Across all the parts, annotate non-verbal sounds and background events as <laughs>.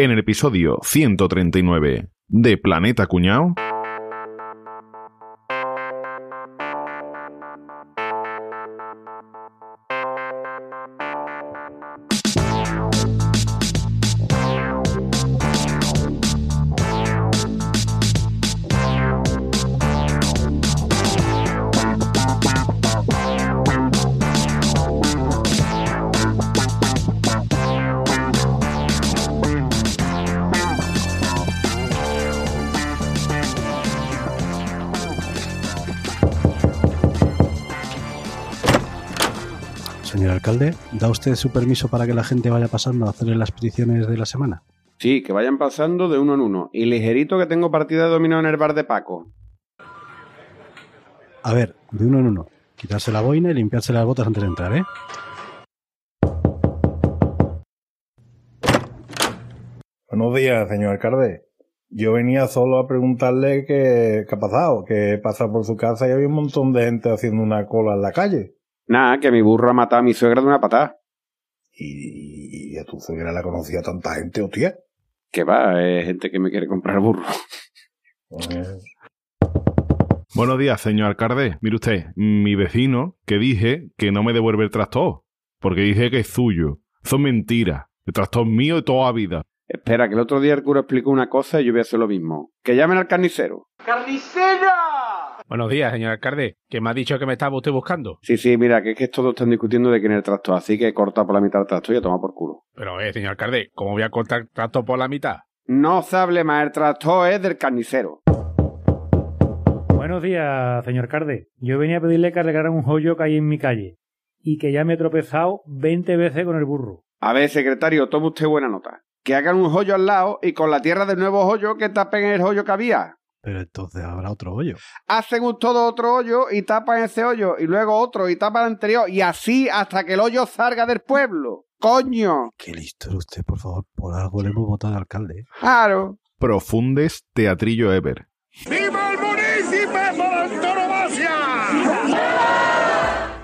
En el episodio 139 de Planeta Cuñao. Alcalde, ¿da usted su permiso para que la gente vaya pasando a hacerle las peticiones de la semana? Sí, que vayan pasando de uno en uno. Y ligerito que tengo partida de dominó en el bar de Paco. A ver, de uno en uno. Quitarse la boina y limpiarse las botas antes de entrar, ¿eh? Buenos días, señor alcalde. Yo venía solo a preguntarle qué, qué ha pasado, que pasa por su casa y había un montón de gente haciendo una cola en la calle. Nada, que mi burro ha matado a mi suegra de una patada. Y, y a tu suegra la conocía tanta gente, hostia. Que va, es gente que me quiere comprar burro. Pues, Buenos días, señor alcalde. Mire usted, mi vecino, que dije que no me devuelve el tractor, porque dije que es suyo. Son mentiras. El tractor es mío de toda la vida. Espera, que el otro día el cura explicó una cosa y yo voy a hacer lo mismo. Que llamen al carnicero. Buenos días, señor alcalde. Que me ha dicho que me estaba usted buscando. Sí, sí, mira, que es que todos están discutiendo de quién es el tractor, así que corta por la mitad el tractor y a tomar por culo. Pero, eh, señor alcalde, ¿cómo voy a cortar trato por la mitad? No se hable más, el tractor es del carnicero. Buenos días, señor alcalde. Yo venía a pedirle que arreglaran un hoyo que hay en mi calle y que ya me he tropezado 20 veces con el burro. A ver, secretario, tome usted buena nota. Que hagan un hoyo al lado y con la tierra del nuevo hoyo que tapen el hoyo que había. Pero entonces habrá otro hoyo. Hacen un todo otro hoyo y tapan ese hoyo y luego otro y tapan el anterior y así hasta que el hoyo salga del pueblo. ¡Coño! Qué listo es usted, por favor. Por algo le hemos votado al alcalde. ¿eh? Claro. Profundes Teatrillo Ever.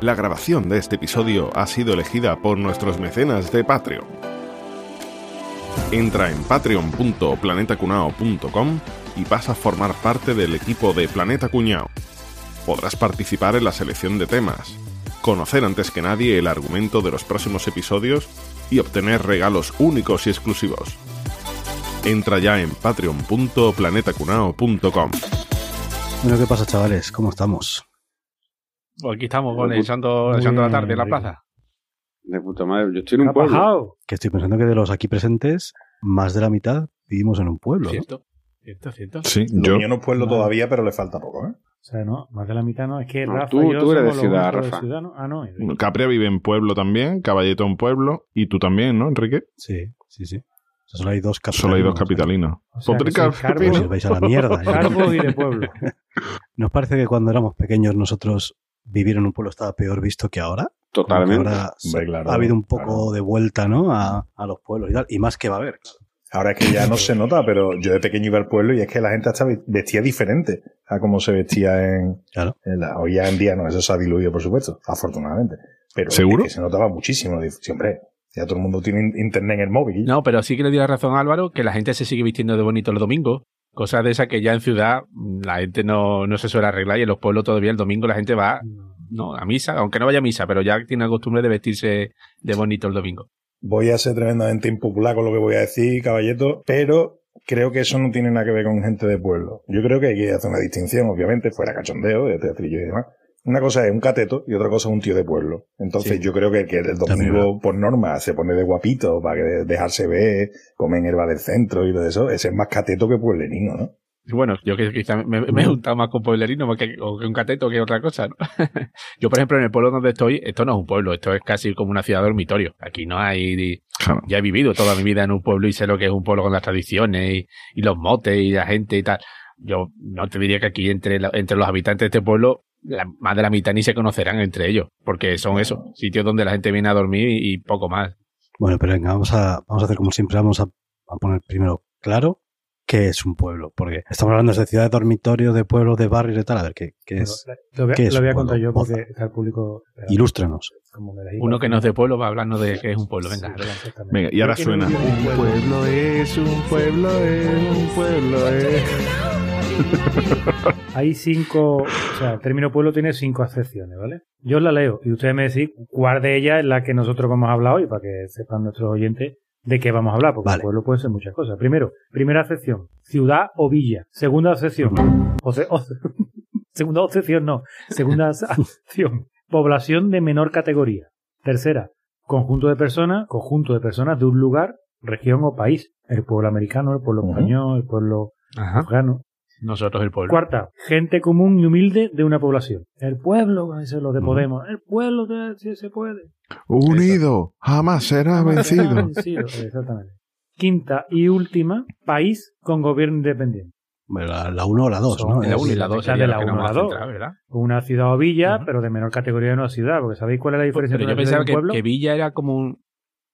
La grabación de este episodio ha sido elegida por nuestros mecenas de Patreon. Entra en patreon.planetacunao.com y pasa a formar parte del equipo de Planeta Cuñao. Podrás participar en la selección de temas, conocer antes que nadie el argumento de los próximos episodios y obtener regalos únicos y exclusivos. Entra ya en patreon.planetacunao.com. Bueno, ¿qué pasa, chavales? ¿Cómo estamos? Pues aquí estamos, con echando, echando la tarde en la plaza. De puta madre, yo estoy en ¿Qué un pueblo. pasado? Que estoy pensando que de los aquí presentes, más de la mitad vivimos en un pueblo. ¿no? Cierto, cierto, cierto. Sí, Lo yo. mío no es pueblo Vale. todavía, pero le falta poco, ¿eh? O sea, no, más de la mitad no. Es que No, Rafa tú- y yo tú eres de somos los ciudad, de Rafa. ciudad, ¿no? Ah, no. de- Capria vive en pueblo también, Caballito en pueblo, y tú también, ¿no, Enrique? Sí, sí, sí. O sea, solo hay dos capitalinos. Solo hay dos ¿eh? capitalinos. O sea, cargos- Pues os vais a la mierda. ya. Cargos y de pueblo. <laughs> ¿Nos parece que cuando éramos pequeños nosotros vivir en un pueblo estaba peor visto que ahora? Totalmente. Ahora Hombre, claro, ha habido un poco claro. de vuelta, ¿no? A, a los pueblos y tal. Y más que va a haber. claro. Ahora es que ya no se nota, pero yo de pequeño iba al pueblo y es que la gente hasta vestía diferente a como se vestía en, Claro. en la, hoy ya en día no, eso se ha diluido, por supuesto, afortunadamente. Pero ¿Seguro? es que se notaba muchísimo. Siempre, ya todo el mundo tiene in- internet en el móvil. No, pero sí que le di la razón a Álvaro que la gente se sigue vistiendo de bonito los domingos. Cosas de esas que ya en ciudad mm, la gente no, no se suele arreglar y en los pueblos todavía el domingo la gente va no, a misa, aunque no vaya a misa, pero ya tiene la costumbre de vestirse de bonito el domingo. Voy a ser tremendamente impopular con lo que voy a decir, caballeto, pero creo que eso no tiene nada que ver con gente de pueblo. Yo creo que hay que hacer una distinción, obviamente, fuera cachondeo, de teatrillo y demás. Una cosa es un cateto y otra cosa es un tío de pueblo. Entonces Sí. yo creo que el que el domingo, por norma, se pone de guapito para que dejarse ver, comer en herba del centro y todo eso, ese es más cateto que pueblerino, ¿no? Bueno, yo que quizá me, me he juntado más con pueblerino más que, o que un cateto que otra cosa, ¿no? <laughs> yo, por ejemplo, en el pueblo donde estoy, esto no es un pueblo, esto es casi como una ciudad dormitorio. Aquí no hay... Claro. Ya he vivido toda mi vida en un pueblo y sé lo que es un pueblo con las tradiciones y, y los motes y la gente y tal. Yo no te diría que aquí entre, la- entre los habitantes de este pueblo, la- más de la mitad ni se conocerán entre ellos, porque son eso, sitios donde la gente viene a dormir y, y poco más. Bueno, pero venga, vamos a, vamos a hacer como siempre. Vamos a, a poner primero claro qué es un pueblo. Porque estamos hablando de ciudades, dormitorios, de pueblos, de barrios y tal. A ver, ¿qué, qué es? Lo voy, ¿Qué es lo voy a contar yo porque el público. Ilústrenos. Como me la diga. Uno que no es de pueblo va a hablarnos de qué es un pueblo. Venga, Sí. Venga, y ahora suena. un pueblo. es, un pueblo es, un pueblo es. <laughs> Hay cinco, o sea, el término pueblo tiene cinco acepciones, ¿vale? Yo la leo y ustedes me decís cuál de ellas es la que nosotros vamos a hablar hoy para que sepan nuestros oyentes de qué vamos a hablar, porque Vale. el pueblo puede ser muchas cosas. Primero, primera acepción, ciudad o villa. Segunda oce- <laughs> segunda acepción no, segunda <laughs> acepción, población de menor categoría. Tercera, conjunto de personas, conjunto de personas de un lugar, región o país. El pueblo americano, el pueblo español, el pueblo Ajá. afgano. Nosotros el pueblo. Cuarta, gente común y humilde de una población. El pueblo, eso es lo de. Podemos. El pueblo, de, si se puede. Unido, jamás será vencido. Vencido, Exactamente. Quinta y última, país con gobierno independiente. Bueno, La, la 1 o la 2, Son ¿no? La Es- 1 y la la 2 mitad sería de lo la uno la a dos. centrar, ¿verdad? Una ciudad o villa, Ujú. pero de menor categoría de una ciudad. Porque ¿sabéis cuál es la diferencia Pero yo entre una ciudad pensaba y que, pueblo? que Villa era como un...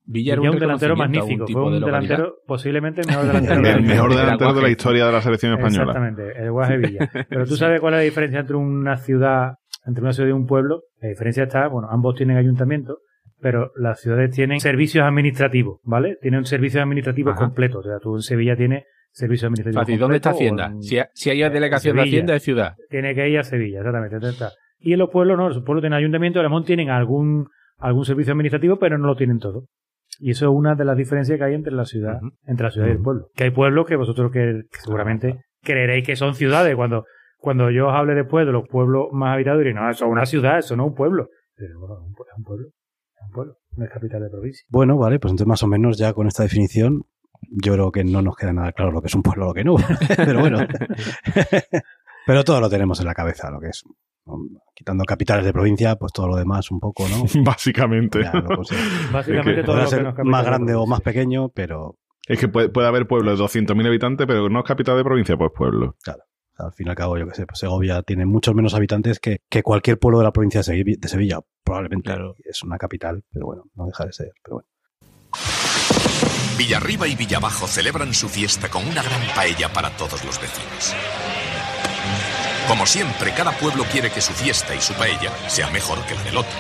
Villa era un, un delantero magnífico. Fue un de delantero, posiblemente el mejor delantero. de la El historia. mejor delantero de la historia de la selección española. Exactamente, el Guaje Villa. Pero tú sabes cuál es la diferencia entre una ciudad, entre una ciudad y un pueblo. La diferencia está, bueno, ambos tienen ayuntamiento, pero las ciudades tienen servicios administrativos, ¿vale? Tienen servicios administrativos Ajá. completos. O sea, tú en Sevilla tienes servicios administrativos Fácil, ¿dónde está completos, Hacienda? en- Si, ha- si hay delegación de. Hacienda es ciudad. Tiene que ir a Sevilla, exactamente. está. Y en los pueblos no, los pueblos tienen ayuntamiento, a lo mejor tienen algún, algún servicio administrativo, pero no lo tienen todo. Y eso es una de las diferencias que hay entre la ciudad, entre la ciudad y el pueblo. Que hay pueblos que vosotros que, que seguramente creeréis que son ciudades. Cuando, cuando yo os hable después de los pueblos más habitados, diréis, no, eso es una ciudad, eso no es un pueblo. Pero bueno, es un pue- es un pueblo, es un pueblo, no es capital de provincia. Bueno, vale, pues entonces más o menos ya con esta definición yo creo que no nos queda nada claro lo que es un pueblo o lo que no. <laughs> Pero bueno. <laughs> <laughs> Pero todo lo tenemos en la cabeza, lo que es. Quitando capitales de provincia, pues todo lo demás un poco, ¿no? <laughs> Básicamente. Ya. <laughs> Básicamente Es que todo lo que ser capital más de grande o más pequeño, pero Es que puede, puede haber pueblos de 200.000 habitantes, pero no es capital de provincia, pues pueblo. al fin y al cabo, yo que sé, pues Segovia tiene muchos menos habitantes que, que cualquier pueblo de la provincia de Sevilla, de Sevilla, probablemente. Claro. Es una capital, pero bueno, no deja de ser. Pero bueno. Villarriba y Villabajo celebran su fiesta con una gran paella para todos los vecinos. Como siempre, cada pueblo quiere que su fiesta y su paella sea mejor que la del otro.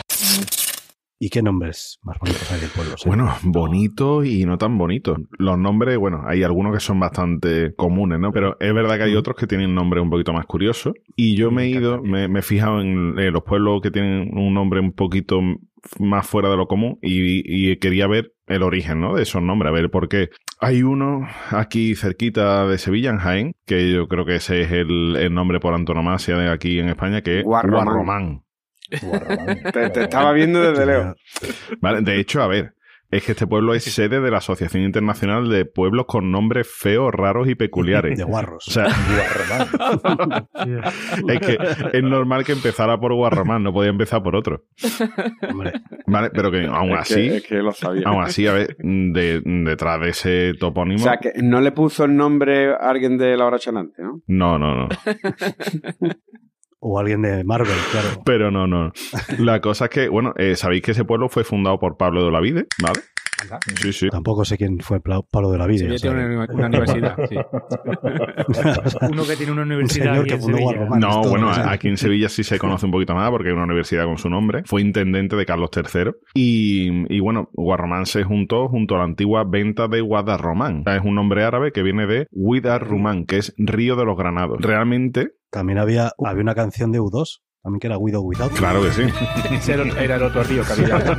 ¿Y qué nombres más bonitos hay del pueblo? Bueno, bonito y no tan bonito. Los nombres, bueno, hay algunos que son bastante comunes, ¿no? Pero es verdad que hay otros que tienen nombres un poquito más curiosos. Y yo me he ido, me, me he fijado en eh, los pueblos que tienen un nombre un poquito más fuera de lo común y, y quería ver el origen, ¿no? De esos nombres, a ver por qué. Hay uno aquí cerquita de Sevilla, en Jaén, que yo creo que ese es el, el nombre por antonomasia de aquí en España, que es Guarromán. Guarromán. Guarromán. Te, te estaba viendo desde lejos. Vale, de hecho, a ver, es que este pueblo es sede de la Asociación Internacional de Pueblos con Nombres Feos, Raros y Peculiares. De guarros. O sea, <laughs> Guarromán. Sí. <laughs> es que es normal que empezara por Guarromán, no podía empezar por otro. Hombre, Vale, pero que aún Es así, que, es que lo sabía. aún así, a ver, de- detrás de ese O topónimo. sea, que no le puso el nombre a alguien de la hora chanante, ¿no? No, no, no. <laughs> o alguien de Marvel, claro. <laughs> Pero no, no. La cosa es que, bueno, eh, sabéis que ese pueblo fue fundado por Pablo de Olavide, ¿vale? Sí, sí. Tampoco sé quién fue Pablo de la Vida. Tiene una, una universidad, <laughs> sí. Uno que tiene una un universidad que en Sevilla. No, todo bueno, aquí en Sevilla sí se conoce un poquito más porque hay una universidad con su nombre. Fue intendente de Carlos III. Y, y bueno, Guarromán se juntó junto a la antigua venta de Guadarromán. Es un nombre árabe que viene de Guidarrumán, que es Río de los Granados. Realmente, También había, había una canción de U2, también que era With or Without. claro que sí. <laughs> Ese era, era el otro río que había. <laughs>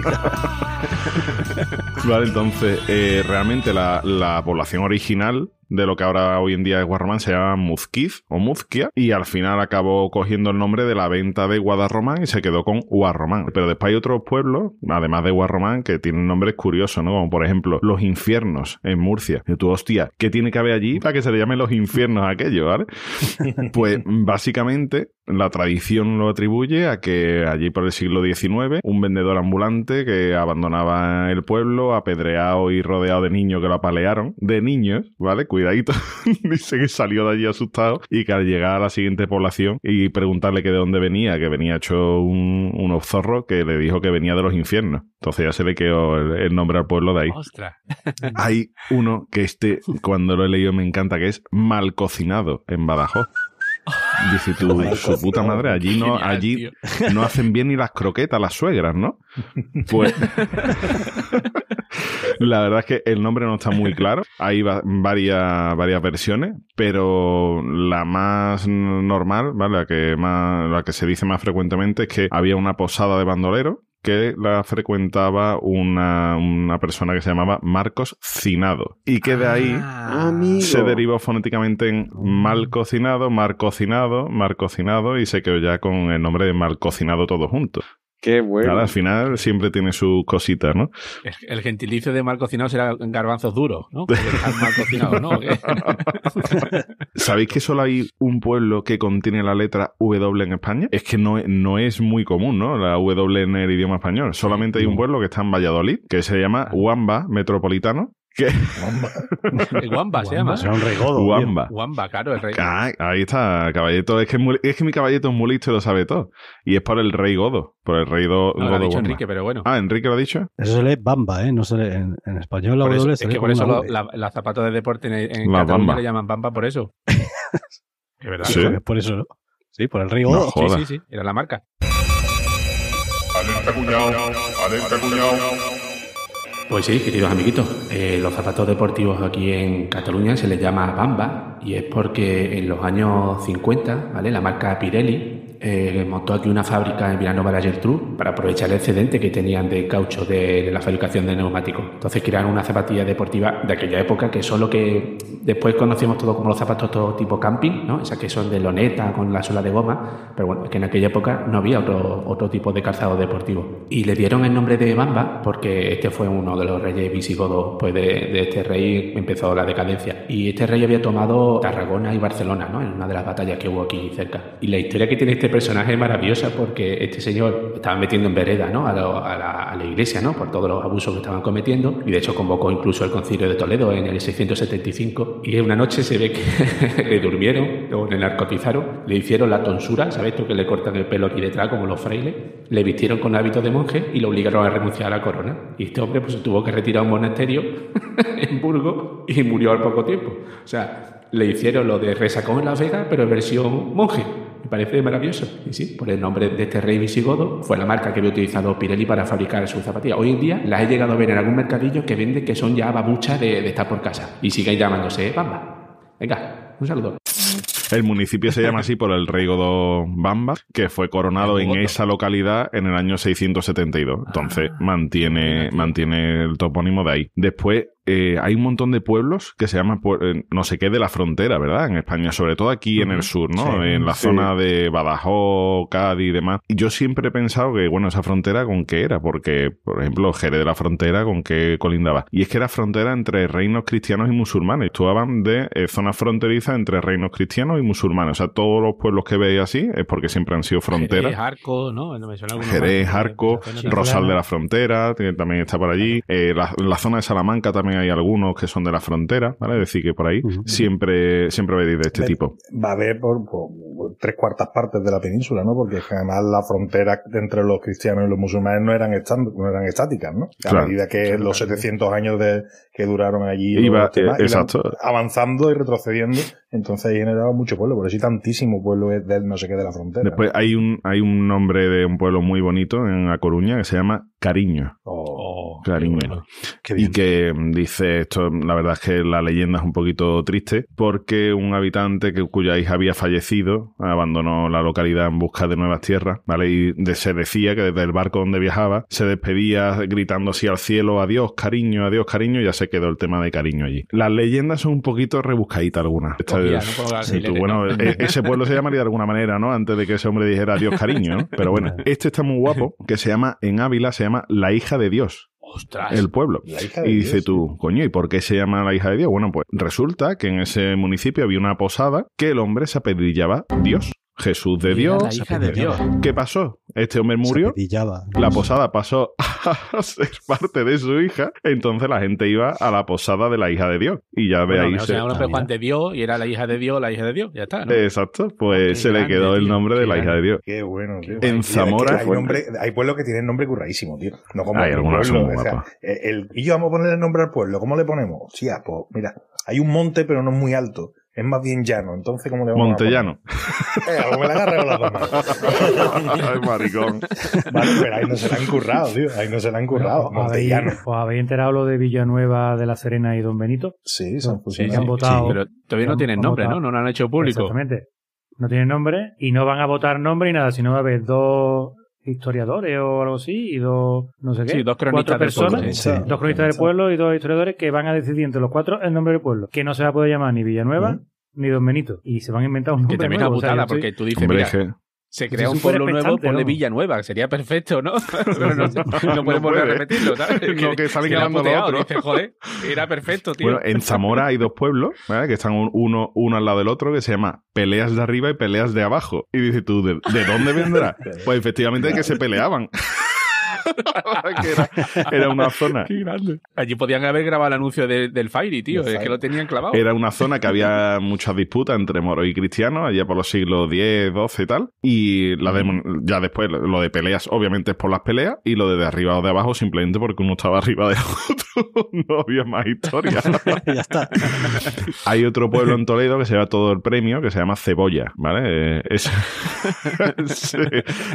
Vale, entonces, eh, realmente la, la población original de lo que ahora hoy en día es se llama Muzquiz o Muzquia y al final acabó cogiendo el nombre de la venta de Guadarromán y se quedó con Guarromán. Pero después hay otros pueblos, además de Guarromán, que tienen nombres curiosos, ¿no? Como por ejemplo Los Infiernos en Murcia. Y tú, hostia, ¿qué tiene que haber allí para que se le llame Los Infiernos a aquello, ¿vale? <laughs> Pues básicamente la tradición lo atribuye a que allí por el siglo XIX un vendedor ambulante que abandonaba el pueblo apedreado y rodeado de niños que lo apalearon, de niños, ¿vale? Cuidado cuidadito. <laughs> Dice que salió de allí asustado y que al llegar a la siguiente población y preguntarle que de dónde venía, que venía hecho un, unos zorros, que le dijo que venía de los infiernos. Entonces ya se le quedó el, el nombre al pueblo de ahí. Ostras. <laughs> Hay uno que este, cuando lo he leído me encanta, que es mal cocinado en Badajoz. Dice tú, su puta madre, allí no, Genial, allí tío. no hacen bien ni las croquetas las suegras, ¿no? Pues <laughs> la verdad es que el nombre no está muy claro. Hay va- varias, varias versiones, pero la más normal, ¿vale? La que más, la que se dice más frecuentemente es que había una posada de bandoleros que la frecuentaba una, una persona que se llamaba Marcos Cinado. Y que de ahí Ah, Amigo. se derivó fonéticamente en mal cocinado, mar cocinado, mar cocinado y se quedó ya con el nombre de mal cocinado todo junto. Qué bueno. Claro, al final siempre tiene sus cositas, ¿no? El, gentilicio de mal cocinado será garbanzos duros, ¿no? Mal cocinados, ¿no? <laughs> ¿Sabéis que solo hay un pueblo que contiene la letra W en España? Es que no, no es muy común, ¿no? La W en el idioma español. Solamente hay un pueblo que está en Valladolid, que se llama Huamba Metropolitano. Que, <laughs> El Wamba se llama. Será un rey godo. tío. Huamba. Wamba, claro, el rey. Ah, ahí está, caballeto. Es que, es muy- es que mi caballeto es muy listo y lo sabe todo. Y es por el rey Godo. Por el rey do- No, lo Godo. ha dicho Wamba. Enrique, pero bueno. Ah, Enrique lo ha dicho. Eso se lee bamba, ¿eh? No se lee en, en español la W es se lee que por eso lo- V. la, la zapatos de deporte en, en La Cataluña le llaman bamba por eso. <laughs> Es verdad. Sí. Porque Por eso, ¿no? Sí, por el rey No godo. Sí, joda. sí, sí, era la marca. Alerta cuñado, alerta cuñado. Pues sí, queridos amiguitos, eh, los zapatos deportivos aquí en Cataluña se les llama Bamba y es porque en los años 50, ¿vale? La marca Pirelli eh, montó aquí una fábrica en Vilanova de Geltrú para aprovechar el excedente que tenían de caucho de, de la fabricación de neumáticos. Entonces crearon una zapatilla deportiva de aquella época que son lo que después conocemos todo como los zapatos todo tipo camping, ¿no? Esas que son de loneta con la suela de goma, pero bueno, es que en aquella época no había otro, otro tipo de calzado deportivo. Y le dieron el nombre de Bamba porque este fue uno de los reyes visigodos pues de, de este rey empezó la decadencia. Y este rey había tomado Tarragona y Barcelona, ¿no? En una de las batallas que hubo aquí cerca. Y la historia que tiene este personaje es maravillosa porque este señor estaba metiendo en vereda, ¿no? A, lo- a la, a la iglesia, ¿no? Por todos los abusos que estaban cometiendo. Y de hecho convocó incluso el concilio de Toledo en el 675. Y una noche se ve que <laughs> le durmieron, o le narcotizaron, le hicieron la tonsura, ¿sabes tú? Que le cortan el pelo aquí detrás como los frailes. Le vistieron con hábitos de monje y lo obligaron a renunciar a la corona. Y este hombre pues tuvo que retirar a un monasterio <laughs> en Burgos y murió al poco tiempo. O sea, le hicieron lo de resacón en Las Vegas, pero en versión monje. Me parece maravilloso. Y sí, por el nombre de este rey visigodo, fue la marca que había utilizado Pirelli para fabricar sus zapatillas. Hoy en día las he llegado a ver en algún mercadillo que vende que son ya babuchas de, de estar por casa. Y siguen llamándose Bamba. Venga, un saludo. El municipio se llama así por el rey Godo Bamba, que fue coronado en esa localidad en el año 672. Entonces Ah, mantiene, mantiene el topónimo de ahí. Después eh, hay un montón de pueblos que se llaman eh, no sé qué de la frontera, ¿verdad? En España, sobre todo aquí en el sur, ¿no? Sí, en la sí. zona de Badajoz, Cádiz y demás. Y yo siempre he pensado que, bueno, esa frontera con qué era, porque, por ejemplo, Jerez de la Frontera, con qué colindaba. Y es que era frontera entre reinos cristianos y musulmanes. Actuaban de eh, zonas fronterizas entre reinos cristianos y musulmanes. O sea, todos los pueblos que veis así es porque siempre han sido fronteras. Jerez, Arco, ¿no? Me suena Jerez. Arco, zona Rosal de la Frontera, también está por allí. Eh, la, la zona de Salamanca también hay algunos que son de la frontera, ¿vale? Es decir, que por ahí siempre, siempre veis de este tipo. Va a haber por, por tres cuartas partes de la península, ¿no? Porque además las fronteras entre los cristianos y los musulmanes no eran, no eran estáticas, ¿no? A Claro. medida que los 700 años de, que duraron allí Iba- temas, eh, iban exacto. avanzando y retrocediendo, entonces ahí generaba mucho pueblo, por eso hay tantísimo pueblo es del no sé qué de la frontera. Después hay un, hay un nombre de un pueblo muy bonito en A Coruña que se llama Cariño. Oh, Cariño. qué bueno. Qué Y que mm, dice esto, la verdad es que la leyenda es un poquito triste, porque un habitante que, cuya hija había fallecido abandonó la localidad en busca de nuevas tierras, ¿vale? Y de- se decía que desde el barco donde viajaba se despedía gritando así al cielo, adiós, cariño, adiós, cariño, y ya se quedó el tema de cariño allí. Las leyendas son un poquito rebuscaditas algunas. Esta Es- ¿no? Sí, tú, bueno, ¿no? e- ese pueblo se llamaría de alguna manera, ¿no? Antes de que ese hombre dijera adiós, cariño, ¿no? Pero bueno, <laughs> este está muy guapo, que se llama, en Ávila, se llama La hija de Dios Ostras. el pueblo. La hija de Y dice Dios, tú, coño, ¿y por qué se llama la hija de Dios? Bueno, pues resulta que en ese municipio había una posada que el hombre se apellidaba Dios. Jesús de Dios. la hija de Dios. ¿Qué pasó? Este hombre Se murió, la posada pasó a <laughs> ser parte de su hija, entonces la gente iba a la posada de la hija de Dios. Y ya Bueno, ahí o se... sea. Juan de Dios y era la hija de Dios, la hija de Dios. Ya está, ¿no? Exacto, pues Qué se le quedó el tío, nombre de la hija de. Dios. Qué bueno, tío. En Tío, Zamora hay, fue- nombre- hay pueblos que tienen nombre curradísimo, tío. No como Hay algunos pueblo. son muy o sea, guapos. eh, el, y yo vamos a ponerle nombre al pueblo. ¿Cómo le ponemos? Sí, pues mira, hay un monte, pero no es muy alto. Es más bien llano. Entonces, ¿cómo le vamos Montellano. a poner? Eh, algo me la agarré con las dos manos. <laughs> Ay, maricón. Vale, pero ahí no se la han currado, tío. Ahí no se la han currado. ¿Os habéis, Montellano. os habéis enterado lo de Villanueva de la Serena y Don Benito? Sí, se han Sí, han votado. Pero todavía no tienen nombre, votado. ¿no? No lo han hecho público. Exactamente. No tienen nombre y no van a votar nombre y nada, sino va a haber dos historiadores o algo así y dos, no sé qué, Sí, dos cronistas cuatro del personas, pueblo, sí. dos cronistas del pueblo y dos historiadores que van a decidir entre los cuatro el nombre del pueblo, que no se va a poder llamar ni Villanueva ni Don Benito y se van a inventar un Que nombre también es nuevo. una o sea, porque tú dices, Hombre, mira, es que- se crea es un pueblo nuevo, ponle vamos. Villanueva, sería perfecto, ¿no? <laughs> <laughs> Pero no, no No podemos volver a repetirlo, ¿sabes? <laughs> No, que salen le ha ganando los otros. dice, joder, era perfecto, tío. Bueno, en Zamora hay dos pueblos, ¿vale? Que están un- uno, uno al lado del otro, que se llama Peleas de arriba y Peleas de abajo. Y dices tú, ¿de, de dónde vendrá? Pues efectivamente de que se peleaban. <laughs> era, era una zona. Qué grande. Allí podían haber grabado el anuncio de- del Fairy, tío. Es que lo tenían clavado. Era una zona que había <laughs> muchas disputas entre moros y cristianos, allá por los siglos X, XII y tal. Y la de- ya después, lo de peleas, obviamente es por las peleas, y lo de, de arriba o de abajo, simplemente porque uno estaba <laughs> arriba del otro. no había más historia. ya está. Hay otro pueblo en Toledo que se lleva todo el premio, que se llama Cebolla, ¿vale? Eh, es sí,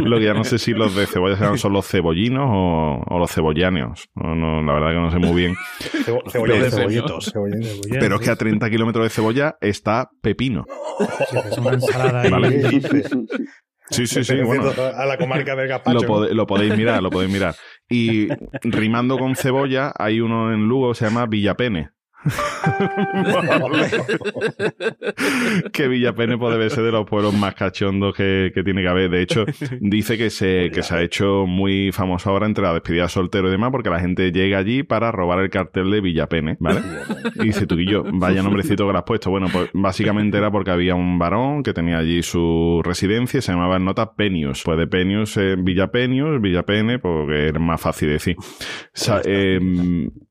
lo que ya no sé si los de Cebolla se llaman son los cebollinos o, o los cebollanos. No, no, la verdad que no sé muy bien. <laughs> Cebo-. Cebollitos. Cebolletos. Pero es que a 30 kilómetros de Cebolla está Pepino. Sí, es una ensalada. Sí, sí, sí. Bueno, A la comarca del Gazpacho. lo, lo podéis mirar, lo podéis mirar. Y rimando con cebolla, hay uno en Lugo que se llama Villapene. <laughs> que Villapene pues, debe ser de los pueblos más cachondos que, que tiene que haber. De hecho, dice que se, que se ha hecho muy famoso ahora entre la despedida soltero y demás, porque la gente llega allí para robar el cartel de Villapene, ¿vale? Y dice tú y yo, vaya nombrecito que le has puesto. Bueno, pues básicamente era porque había un varón que tenía allí su residencia y se llamaba en nota Penius. Pues de Penius, eh, Villa Penius, Villa Pene, porque es más fácil decir. Sa- eh,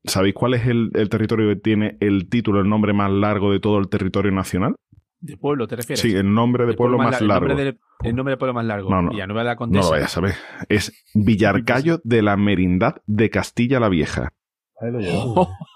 ¿Sabéis cuál es el, el territorio que tiene el título, el nombre más largo de todo el territorio nacional? ¿De pueblo te refieres? Sí, el nombre de El pueblo más la- largo. El nombre, del, el nombre del pueblo más largo. No, no. Villanueva de la No lo vayas a saber. Es Villarcayo de la Merindad de Castilla la Vieja. Ahí lo llevo. <laughs> O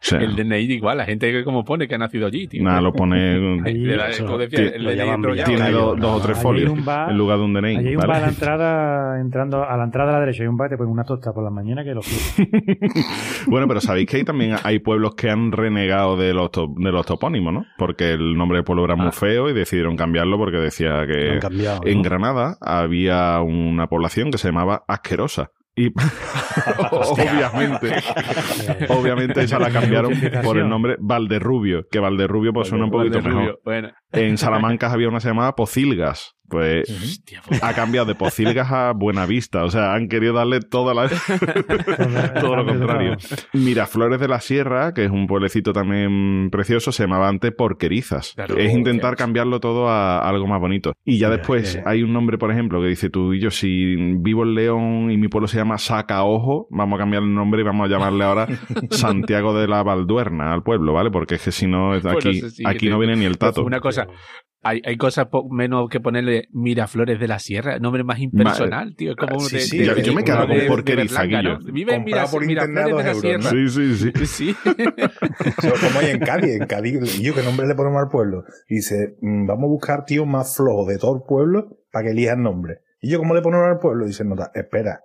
sea, El DNI igual, la gente que como pone que ha nacido allí, tío. nada, lo pone... <laughs> Ahí, Le da- eso, como decía, ti- el lo DNI llaman enrollado. Tiene dos, dos o tres hay folios un bar- en lugar de un DNI. Allí hay un ¿vale? bar a la <laughs> entrada, entrando a la entrada a la derecha, hay un bar que te ponen una tosta por la mañana que lo <laughs> Bueno, pero sabéis que ahí también hay pueblos que han renegado de los, to- de los topónimos, ¿no? Porque el nombre del pueblo era muy Ah. feo y decidieron cambiarlo porque decía que cambiado. en ¿no? Granada había una población que se llamaba Asquerosa. Y <laughs> obviamente, <laughs> obviamente esa la cambiaron por el nombre Valderrubio, que Valderrubio pues suena un poquito Valderrubio. mejor. Bueno, En Salamanca había una llamaba Pocilgas. Pues hostia, pues, ha cambiado de Pocilgas a Buenavista. O sea, han querido darle toda la... <laughs> todo lo contrario. Miraflores de la Sierra, que es un pueblecito también precioso, se llamaba antes Porquerizas. Claro. es intentar cambiarlo todo a algo más bonito. Y ya después hay un nombre, por ejemplo, que dice tú y yo, si vivo en León y mi pueblo se llama Sacaojo, vamos a cambiar el nombre y vamos a llamarle ahora <laughs> Santiago de la Valduerna al pueblo, ¿vale? Porque es que si no, Bueno, aquí, aquí no viene ni el tato. Una cosa, hay, hay cosas po- menos que ponerle Miraflores de la Sierra, nombre más impersonal, tío. Es como Ah, sí, de, sí, de- yo- de- yo me quedo con ¿no? Vive en por Miraflores de la euros, Sierra. Sí, sí, sí. <laughs> Sí. Como hay en Cádiz, en Cádiz, y yo, ¿qué nombre le ponemos al pueblo? Y dice, mm, vamos a buscar tío más flojo de todo el pueblo para que elijan nombre. Y yo, ¿cómo le ponemos al pueblo? Dice, nota, espera.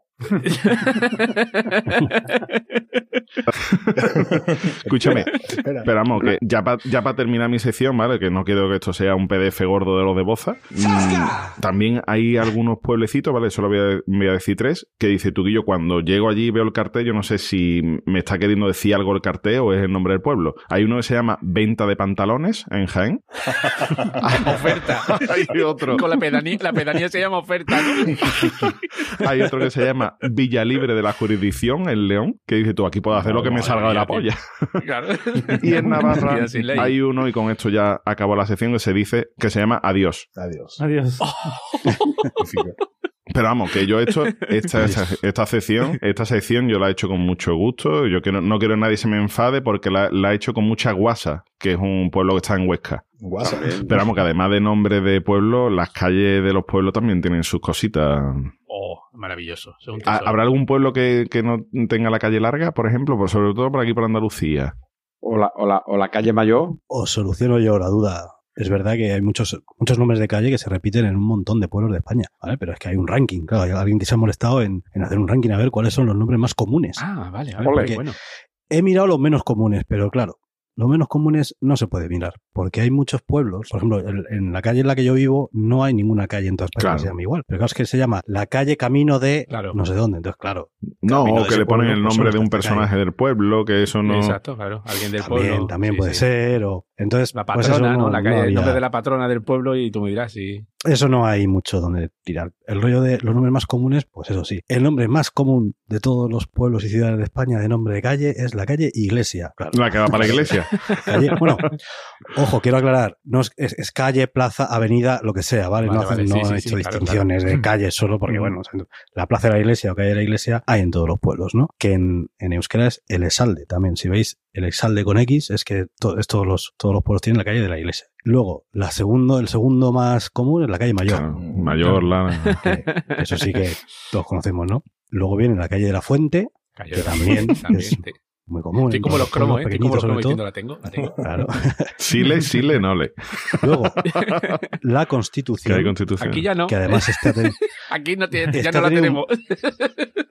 Escúchame, espera. Pero vamos, que ya para ya pa terminar mi sección, ¿vale? Que no quiero que esto sea un PDF gordo de los de Boza. mm, también hay algunos pueblecitos, ¿vale? Solo voy a, voy a decir tres, que dice Tuquillo, cuando llego allí y veo el cartel, yo no sé si me está queriendo decir algo el cartel o es el nombre del pueblo. Hay uno que se llama Venta de Pantalones en Jaén. <laughs> Oferta. hay otro, Con la pedanía, la pedanía se llama oferta, ¿no? hay otro que se llama llama Villalibre de la Jurisdicción, en León, que dice tú, aquí puedo hacer lo que me salga de la polla. Claro. <laughs> Y en Navarra hay uno, y con esto ya acabo la sección, que se dice que se llama Adiós. Adiós. Adiós. <laughs> Pero vamos, que yo he hecho <laughs> esta, esta, esta sección, esta sección yo la he hecho con mucho gusto. Yo quiero, no quiero que nadie se me enfade porque la, la he hecho con mucha guasa, que es un pueblo que está en Huesca. WhatsApp. Pero vamos, que además de nombre de pueblo, las calles de los pueblos también tienen sus cositas. Oh, maravilloso. Es un ¿Ha- tesoro. ¿Habrá algún pueblo que, que no tenga la calle larga, por ejemplo? Pues sobre todo por aquí, por Andalucía. O la, o, la, o la calle mayor. Os soluciono yo la duda. Es verdad que hay muchos, muchos nombres de calle que se repiten en un montón de pueblos de España, ¿vale? Pero es que hay un ranking, claro, hay alguien que se ha molestado en, en hacer un ranking a ver cuáles son los nombres más comunes. Ah, vale, vale. Ole. Porque, bueno. He mirado los menos comunes, pero claro, los menos comunes no se puede mirar, porque hay muchos pueblos, por ejemplo, el- en la calle en la que yo vivo no hay ninguna calle en toda España Claro. que se llame igual, pero claro, es que se llama la calle Camino de Claro. no sé dónde, entonces claro, No, o que le ponen el pues nombre de un personaje del pueblo, que eso no... Exacto, claro. Alguien del también, pueblo. también Sí, puede sí. ser, o entonces La pues patrona, eso ¿no? La calle, el había- nombre de la patrona del pueblo y tú me dirás si. Eso no hay mucho donde tirar. El rollo de los nombres más comunes, pues eso sí. El nombre más común de todos los pueblos y ciudades de España de nombre de calle es la calle Iglesia. Claro. La que va para la iglesia. Calle- bueno, ojo, quiero aclarar, no es, es- es calle, plaza, avenida, lo que sea, ¿vale? Vale, no vale, sí, no sí, han sí, hecho distinciones de claro. calles solo porque, Mm. bueno, o sea, la plaza de la iglesia o calle de la iglesia hay en todos los pueblos, ¿no? Que en, en euskera es el exalde también. Si veis el exalde con X, es que to- es todos, los, todos los pueblos tienen la calle de la iglesia. Luego, la segundo, el segundo más común es la calle mayor. Claro, mayor, la... que <laughs> eso sí que todos conocemos, ¿no? Luego viene la calle de la Fuente, Que también también, es sí. Muy común. Estoy como los cromos, ¿eh? Estoy como los cromos sobre diciendo, todo. la tengo, la tengo. <laughs> Claro. Sile, sile, nole. Luego, <laughs> la hay Constitución. Aquí ya no. que además teni- <laughs> Aquí no tiene, ya Este no la tenemos.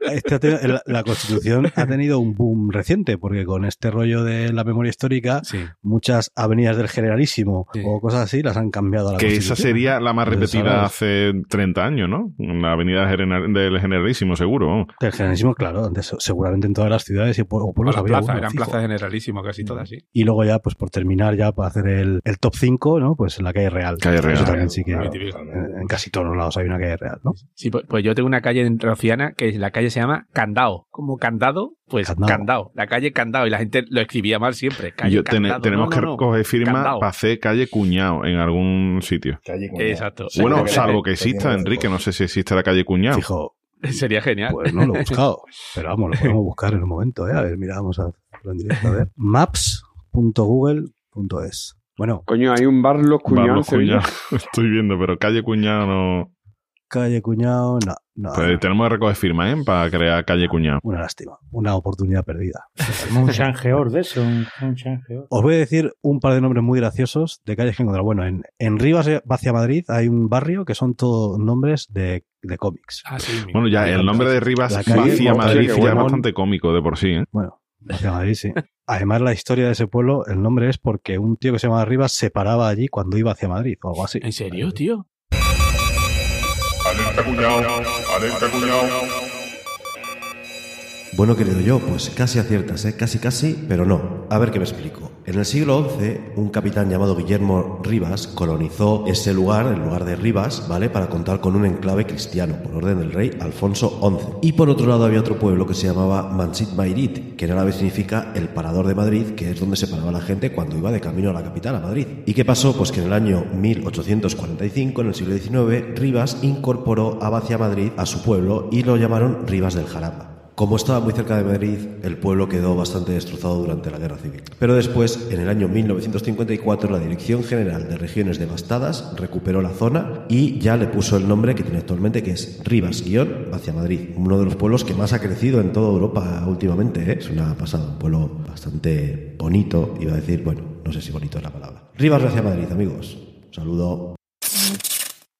este la, la Constitución ha tenido un boom reciente, porque con este rollo de la memoria histórica, Sí. muchas avenidas del Generalísimo Sí. o cosas así las han cambiado a la Que esa sería la más repetida hace 30 años, ¿no? La avenida del Generalísimo, seguro. Del Generalísimo, claro, antes seguramente en todas las ciudades y o pueblos había uno eran plazas generalísimas, casi todas, sí. Y luego ya, pues por terminar, ya para hacer el, el top 5, ¿no? Pues la calle real. Calle Eso Real. también sí que Claro, en, en casi todos los lados hay una calle real, ¿no? Sí, pues, pues yo tengo una calle en Rociana que la calle se llama Candao. Como candado, pues Candao. candao. La calle Candao. Y la gente lo escribía mal siempre. Calle Yo tenemos No, que no, recoger firma Candao. para hacer calle Cuñado en algún sitio. Calle Cuñado. Exacto. Bueno, salvo que exista. Enrique, no sé si existe la calle Cuñado. Fijo, <laughs> Sería genial. pues no lo he <laughs> buscado. pero vamos, lo podemos buscar en un momento, ¿eh? A ver, mira, vamos a hacerlo en directo. A ver. <laughs> Maps.google.es. Bueno, Coño, hay un bar Los Cuñados. Estoy viendo, pero calle Cuñado no. calle Cuñado, no, no. Pues tenemos que recoger firma, ¿eh? Para crear calle Cuñado. Una lástima, una oportunidad perdida. Un changeor de eso, un, un changeor. Os voy a decir un par de nombres muy graciosos de calles que he encontrado. Bueno, en, en Rivas hacia Madrid hay un barrio que son todos nombres de, de cómics. Ah, sí, Bueno, ya el nombre de Rivas hacia Madrid ya es bueno. bastante cómico de por sí, ¿eh? Bueno, hacia Madrid sí. Además, la historia de ese pueblo, el nombre es porque un tío que se llama Rivas se paraba allí cuando iba hacia Madrid o algo así. ¿En serio, tío? Alerta cuñado, alerta cuñado. Bueno, querido yo, pues casi aciertas, ¿eh? Casi, casi, pero no. A ver que me explico. En el siglo XI, un capitán llamado Guillermo Rivas colonizó ese lugar, el lugar de Rivas, ¿vale? Para contar con un enclave cristiano, por orden del rey Alfonso XI. Y por otro lado había otro pueblo que se llamaba Mansit Mairit, que en árabe significa el parador de Madrid, que es donde se paraba la gente cuando iba de camino a la capital, a Madrid. ¿Y qué pasó? Pues que en el año 1845, en el siglo XIX, Rivas incorporó a Madrid a su pueblo y lo llamaron Rivas del Jarama. Como estaba muy cerca de Madrid, el pueblo quedó bastante destrozado durante la Guerra Civil. Pero después, en el año 1954, la Dirección General de Regiones Devastadas recuperó la zona y ya le puso el nombre que tiene actualmente, que es Rivas-Hacia Madrid, uno de los pueblos que más ha crecido en toda Europa últimamente. ¿eh? Es una pasada, un pueblo bastante bonito, iba a decir, bueno, no sé si bonito es la palabra. Rivas-Hacia Madrid, amigos. Un saludo.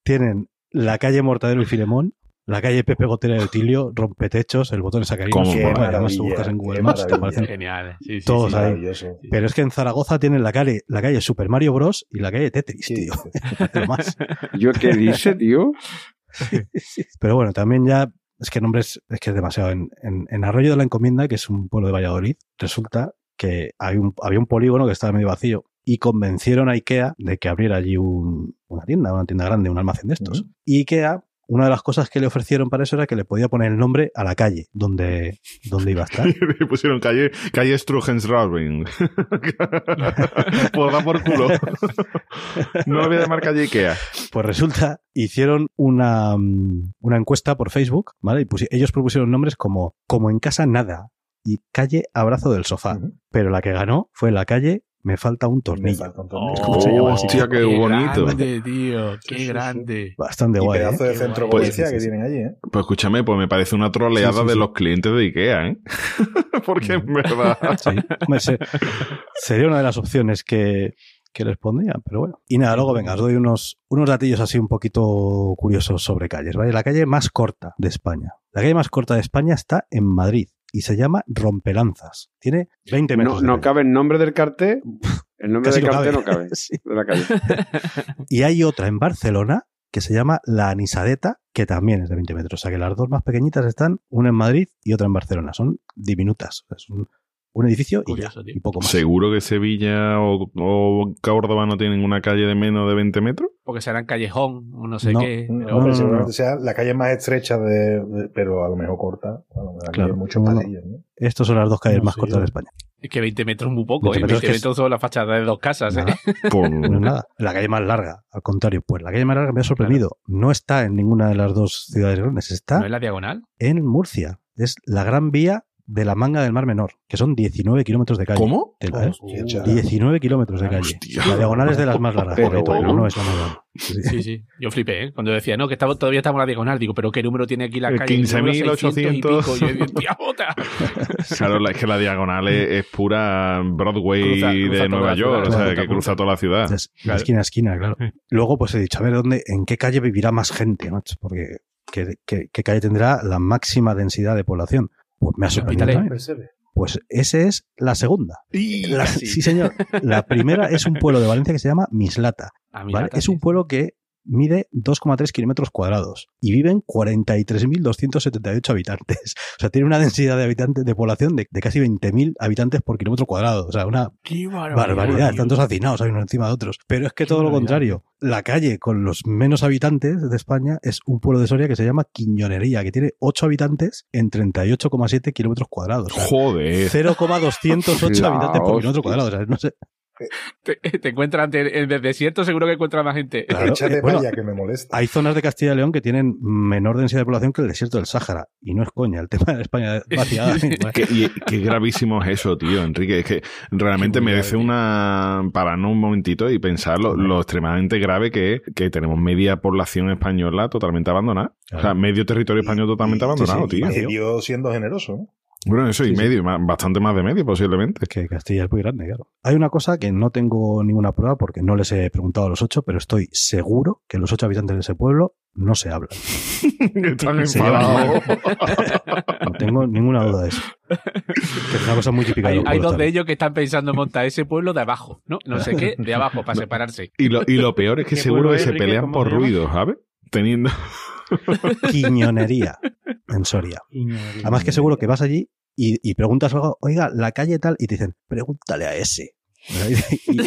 Tienen la calle Mortadelo y Filemón, la calle Pepe Gotera de Otilio, Rompetechos, el botón de Sacarina. Además tú buscas en Google Maps, te maravilla. aparecen Genial. Sí, sí, todos sí. ahí. Pero es que en Zaragoza tienen la calle, la calle Super Mario Bros. y la calle Tetris, ¿Qué tío. dices? <laughs> Lo más. ¿Yo qué dice, tío? <laughs> Pero bueno, también ya, es que nombres, es que es demasiado. En, en, en Arroyo de la Encomienda, que es un pueblo de Valladolid, resulta que hay un, había un polígono que estaba medio vacío y convencieron a IKEA de que abriera allí un- una tienda, una tienda grande, un almacén de estos. Y IKEA una de las cosas que le ofrecieron para eso era que le podía poner el nombre a la calle donde, donde iba a estar. <laughs> Le pusieron calle, calle Struhensraubing. <laughs> pues da por culo. no lo voy a llamar calle Ikea. Pues resulta, hicieron una, mm, una encuesta por Facebook, ¿vale? Y ellos propusieron nombres como Como en casa nada y calle Abrazo del sofá. Pero la que ganó fue la calle Me falta un tornillo. falta un tornillo. ¿Cómo se llama así? Hostia, qué bonito. grande, tío. Qué grande. Bastante Y guay. ¿eh? pedazo de centro guay. policial Sí, que tienen allí, ¿eh? Pues escúchame, pues me parece una troleada Sí, sí, de los clientes de Ikea, ¿eh? <laughs> Porque en verdad. Sí. Sería una de las opciones que, que les pondrían, pero bueno. Y nada, luego venga, os doy unos, unos datillos así un poquito curiosos sobre calles, ¿vale? La calle más corta de España. La calle más corta de España está en Madrid y se llama Rompelanzas. Tiene 20 metros. No, cabe el nombre del cartel. El nombre del cartel no cabe. <laughs> Sí. De la calle. Y hay otra en Barcelona que se llama La Anisadeta, que también es de 20 metros. O sea que las dos más pequeñitas están, una en Madrid y otra en Barcelona. Son diminutas. Es un, un edificio y, ya, y poco más. ¿Seguro que Sevilla o, o Córdoba no tienen una calle de menos de 20 metros? Porque serán callejón o no sé No, qué. No, pero- no, no, seguramente no. sea la calle más estrecha de, de- pero a lo mejor corta. A lo mejor Claro. pasillos, ¿no? Estas son las dos calles No más cortas yo. de España. Es que 20 metros es muy poco, 20 ¿eh? metros 20 que es- metros son la fachada de dos casas, ¿eh? Nada, <laughs> Por... no es nada. La calle más larga, al contrario. Pues la calle más larga me ha sorprendido. No está en ninguna de las dos ciudades grandes. Está ¿No es la diagonal? en Murcia. Es la gran vía de la manga del Mar Menor, que son 19 kilómetros de calle. ¿Cómo? Tela, ¿eh? Hostia, chaval. 19 kilómetros de calle. Hostia. La diagonal es de las más largas, Pero por cierto, pero bueno. no es la más larga. Sí, sí. Yo flipé, ¿eh? Cuando decía, no, que todavía estamos en la diagonal. Digo, ¿pero qué número tiene aquí la calle? El número 15.800. 600 y pico. Yo digo, "Tía puta". <laughs> Claro, la- es que la diagonal es, es pura Broadway Cruza- cruza de Nueva York, ciudad, o sea, que cruza toda la ciudad. Claro. esquina a esquina, claro. Luego, pues he dicho, a ver, ¿dónde, ¿en qué calle vivirá más gente, macho? Porque, ¿qué, qué, qué calle tendrá la máxima densidad de población? Pues me ha sorprendido. Pues ese es la segunda. Y La- <laughs> sí, señor. La primera es un pueblo de Valencia que se llama Mislata. A mí ¿vale? la Es un pueblo que mide 2,3 kilómetros cuadrados y viven 43.278 habitantes. <laughs> O sea, tiene una densidad de habitantes de población de, de casi 20.000 habitantes por kilómetro cuadrado. O sea, una barbaridad. barbaridad. tío. Tantos hacinados hay unos encima de otros. Pero es que Qué todo lo contrario. La calle con los menos habitantes de España es un pueblo de Soria que se llama Quiñonería, que tiene 8 habitantes en 38,7 kilómetros cuadrados. O sea, Joder. 0,208 La habitantes por kilómetro cuadrado. O sea, no sé. Te, te encuentran en el desierto, seguro que encuentran más gente. Claro, Échate eh, bueno, que me molesta. Hay zonas de Castilla y León que tienen menor densidad de población que el desierto del Sáhara. Y no es coña, el tema de España vaciada. <laughs> Qué, y- qué gravísimo es eso, tío, Enrique. Es que realmente merece una. pararnos un momentito y pensar lo, lo extremadamente grave que es que tenemos media población española totalmente abandonada. O sea, medio territorio español totalmente abandonado, sí, tío. vacío. Medio siendo generoso, ¿no? Bueno, eso y Sí, sí. medio, más- bastante más de medio posiblemente. Es que Castilla es muy grande, claro. Hay una cosa que no tengo ninguna prueba porque no les he preguntado a los ocho, pero estoy seguro que los ocho habitantes de ese pueblo no se hablan. <laughs> Están enfadados. No tengo ninguna duda de eso. Que es una cosa muy típica Hay, dos de ellos que están pensando en montar ese pueblo de abajo, ¿no? No sé qué, de abajo, para <laughs> separarse. Y lo, y lo peor es que <laughs> ¿Qué seguro que se pelean ¿Cómo por ruido, ¿sabes? Teniendo. <laughs> Quiñonería en Soria. Además que seguro que vas allí y, y preguntas algo, oiga, la calle tal, y te dicen, pregúntale a ese. <laughs> Y,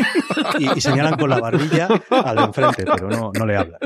y- y señalan con la barbilla al de enfrente, pero no, no le hablan.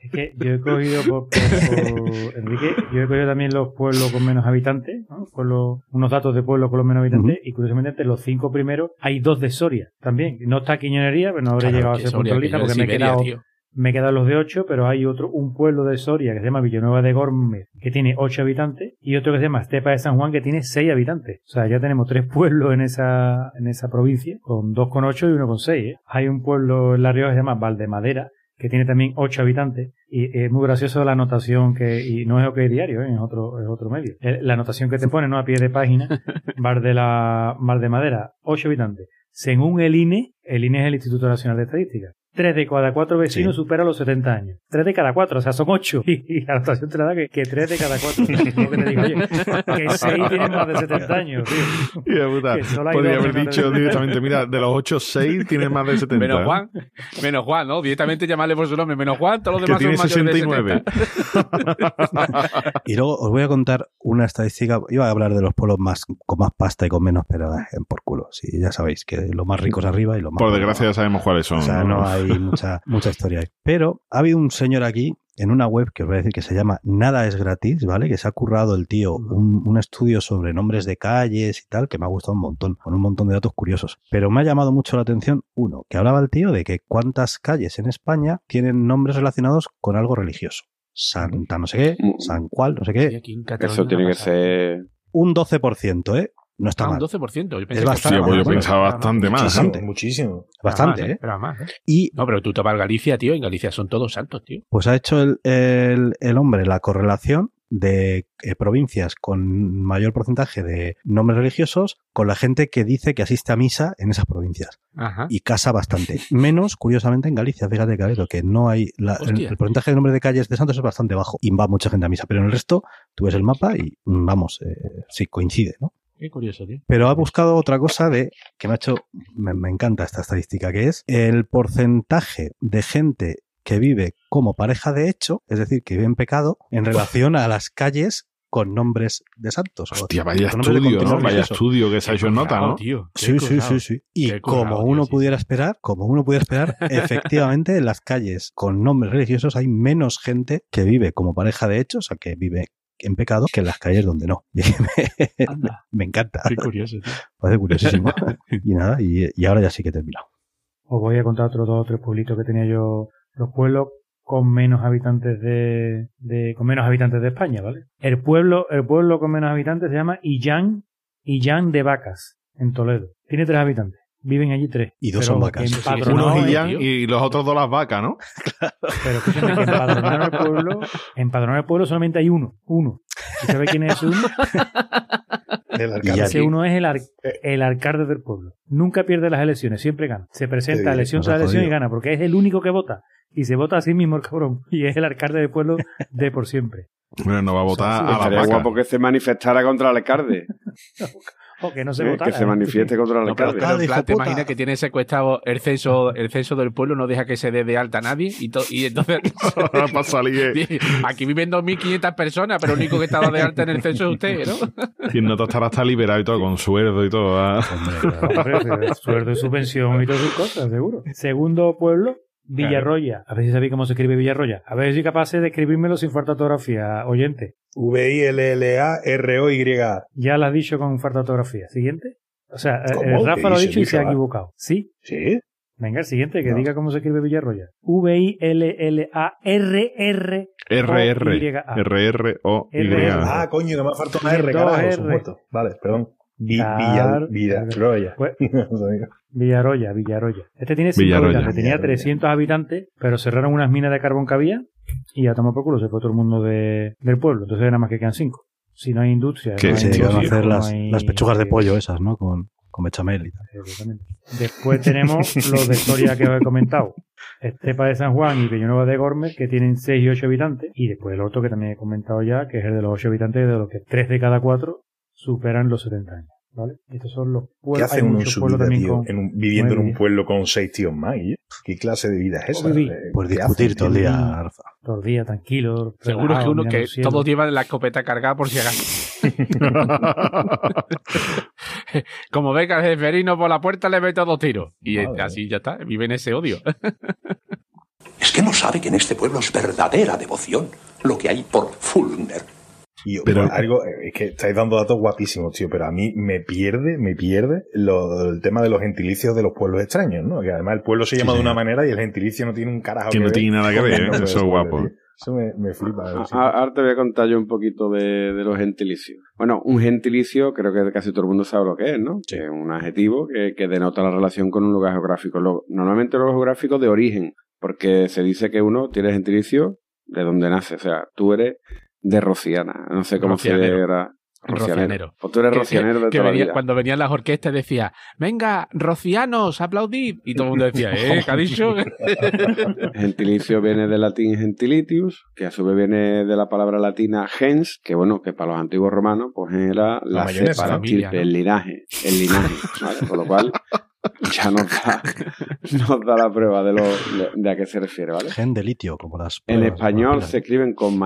Es que yo he cogido por, por- por- Enrique, yo he cogido también los pueblos con menos habitantes, ¿no? Pueblos- unos datos de pueblos con los menos habitantes, y curiosamente entre los cinco primeros hay dos de Soria también. No está Quiñonería, pero no habré Claro, llegado a ser puntualista porque me he quedado, tío. Me he quedado los de ocho, pero hay otro, un pueblo de Soria que se llama Villanueva de Gormez, que tiene ocho habitantes, y otro que se llama Estepa de San Juan, que tiene seis habitantes. O sea, ya tenemos tres pueblos en esa, en esa provincia, con dos con ocho y uno con seis. ¿eh? Hay un pueblo en La Rioja que se llama Valdemadera, que tiene también ocho habitantes, y es muy gracioso la anotación que, y no es OK Diario, ¿eh? es otro, es otro medio. Eh, La anotación que te pone, ¿no? A pie de página, <laughs> Bar de la, Bar de Madera, ocho habitantes. Según el INE, el INE es el Instituto Nacional de Estadística. Tres de cada cuatro vecinos Sí. supera los 70 años. Tres de cada cuatro, o sea, son ocho. <laughs> Y, la anotación te la da que, que tres de cada cuatro. <laughs> No que te diga, oye, que seis tienen más de 70 años, tío. Hija puta, Que Podría haber que no dicho te- directamente, mira, de los 8, 6 tienen más de 70. Menos. Juan, menos Juan, ¿no? Directamente llamarle por su nombre, menos Juan, todos los Que demás tiene son mayores de 69. 70. <laughs> Y luego os voy a contar una estadística. Iba a hablar de los pueblos más con más pasta y con menos, pero eh, en por culo. Sí, ya sabéis que los más ricos arriba y los más Por pobres desgracia ya abajo. sabemos cuáles son. O sea, no hay <laughs> mucha, mucha historia ahí. Pero ha habido un señor aquí en una web que os voy a decir que se llama Nada es gratis, ¿vale? Que se ha currado el tío un, un estudio sobre nombres de calles y tal, que me ha gustado un montón, con un montón de datos curiosos. Pero me ha llamado mucho la atención uno, que hablaba el tío de que cuántas calles en España tienen nombres relacionados con algo religioso. Santa no sé qué, San cual, no sé qué. Eso tiene que ser. Un 12%, ¿eh? No está Ah, un mal. 12%. Yo pensé Es bastante, pues yo pensaba bastante más. Muchísimo. ¿eh? Muchísimo. Bastante, más, ¿eh? Era más, ¿eh? Y No, pero tú te vas a Galicia, tío. En Galicia son todos santos, tío. pues ha hecho el, el- el hombre la correlación de eh, provincias con mayor porcentaje de nombres religiosos con la gente que dice que asiste a misa en esas provincias. Ajá. Y casa bastante. Menos, curiosamente, en Galicia. Fíjate, Cabello, que no hay. la- el, porcentaje de nombres de calles de santos es bastante bajo. Y va mucha gente a misa. Pero en el resto, tú ves el mapa y vamos, eh, sí, coincide, ¿no? Qué curioso, tío. Pero ha buscado otra cosa de que me ha hecho, me, me encanta esta estadística, que es el porcentaje de gente que vive como pareja de hecho, es decir, que vive en pecado, en relación a las calles con nombres de santos. Hostia, vaya estudio, ¿no? Vaya estudio que se ha hecho en nota, ¿no? tío. Sí, sí, sí, sí. Y Qué como uno tío, sí, pudiera esperar, como uno pudiera esperar, <laughs> efectivamente en las calles con nombres religiosos hay menos gente que vive como pareja de hecho, o sea, que vive en pecado, que en las calles donde no. <laughs> Y me, Anda, me encanta. qué curioso, tío. Parece curiosísimo. <laughs> y nada, y, y ahora ya sí que he terminado. Os voy a contar otros dos o tres pueblitos que tenía yo, los pueblos con menos habitantes de, de con menos habitantes de España, ¿vale? El pueblo, el pueblo con menos habitantes se llama Illán, Illán de Vacas, en Toledo. Tiene tres habitantes. Viven allí tres. Y dos son vacas. tío. y los otros dos las vacas, ¿no? <laughs> Pero escúchame, que empadronar el pueblo, empadronar el pueblo solamente hay uno, uno. ¿Y sabe quién es ese uno? <laughs> El Y alcalde. Ese uno es el, ar- el alcalde del pueblo. Nunca pierde las elecciones, siempre gana. Se presenta elección tras elección y gana, porque es el único que vota. Y se vota a sí mismo el cabrón. Y es el alcalde del pueblo de por siempre. Bueno, no va a votar Sí, a Estaría vacas. guapo que se manifestara contra el alcalde. <laughs> O que no se ¿eh? votara. Que se ¿eh? manifieste contra el No, alcalde. pero hijo plan, te imaginas que tiene secuestrado el censo, el censo del pueblo, no deja que se dé de alta a nadie y, to- y entonces <laughs> <laughs> Para salir. Dice, aquí viven 2.500 personas, pero el único que estaba de alta en el censo es usted, ¿no? <laughs> Y no estará hasta liberado y todo, con sueldo y todo. ah. Hombre, sueldo y subvención y todas sus cosas, seguro. Segundo pueblo, Villarroya. A ver si sabéis cómo se escribe Villarroya. A ver si soy capaz de escribírmelo sin falta de ortografía, oyente. V-I-L-L-A-R-O-Y. Ya lo has dicho con falta de ortografía. Siguiente. O sea, eh, Rafa ¿Qué lo ha dicho y se ha equivocado. Sí. ¿Sí? Venga, el siguiente, que No. diga cómo se escribe Villarroya. V-I-L-L-A-R-R. RR. RR-O-Y. RR. Ah, coño, que me ha faltado una R, carajo, R. supuesto. Vale, perdón. Villarroya. <laughs> Villarroya, Villarroya. Este tiene 5 Villarroya. habitantes, tenía Villarroya. 300 habitantes, pero cerraron unas minas de carbón que había y a tomar por culo se fue todo el mundo de, del pueblo. Entonces nada más que quedan 5. Si no hay industria, Que no hay a hacer no las, hay- las pechugas de pollo esas, ¿no? Con, con bechamel y tal. Exactamente. Después tenemos <laughs> los de Soria que os he comentado. Estepa de San Juan y Villanueva de Gormes, que tienen 6 y 8 habitantes. Y después el otro que también he comentado ya, que es el de los 8 habitantes, de los que 3 de cada 4 superan los 70 años. ¿Vale? Estos son los ¿Qué pueblos. hace hay uno en muchos su pueblos vida, también tío? con- en un- viviendo en un pueblo con seis tíos más. ¿y? ¿Qué clase de vida es esa? Por ¿qué discutir todo el tío? día, Rafa. Todo el día tranquilo. Seguro que uno que todos llevan la escopeta cargada por si acaso. <laughs> Como venga el jeferino por la puerta, le meto dos tiros. Y Madre así ya está, vive en ese odio. Es que no sabe que en este pueblo es verdadera devoción lo que hay por Fulner. Y Pero- algo, eh, es que estáis dando datos guapísimos, tío, pero a mí me pierde, me pierde lo- el tema de los gentilicios de los pueblos extraños, ¿no? Que además el pueblo se llama Sí, de una manera y el gentilicio no tiene un carajo Que no ver tiene nada que ver, ¿eh? Eso es guapo. tío. Eso me, me flipa. a ver Ahora te voy a contar yo un poquito de, de los gentilicios. Bueno, un gentilicio creo que casi todo el mundo sabe lo que es, ¿no? Que es un adjetivo que, que denota la relación con un lugar geográfico. Lo- normalmente los geográficos de origen, porque se dice que uno tiene gentilicio de donde nace. O sea, tú eres de Rociana. No sé cómo Rocianero. se era. Rocianero. Pues tú eres Que- rocianero de que toda la venía- vida. cuando venían las orquestas decía, venga, rocianos, aplaudid. Y todo el mundo decía, ¿eh? ¿Qué ha dicho? <laughs> Gentilicio viene del latín gentilitius, que a su vez viene de la palabra latina gens, que bueno, que para los antiguos romanos, pues era la, cepa, la familia, el linaje, el linaje, ¿vale? Con lo cual, <laughs> ya nos da, nos da la prueba de, lo, de, a qué se refiere, ¿vale? Gen de litio, como las. En español las se escriben con,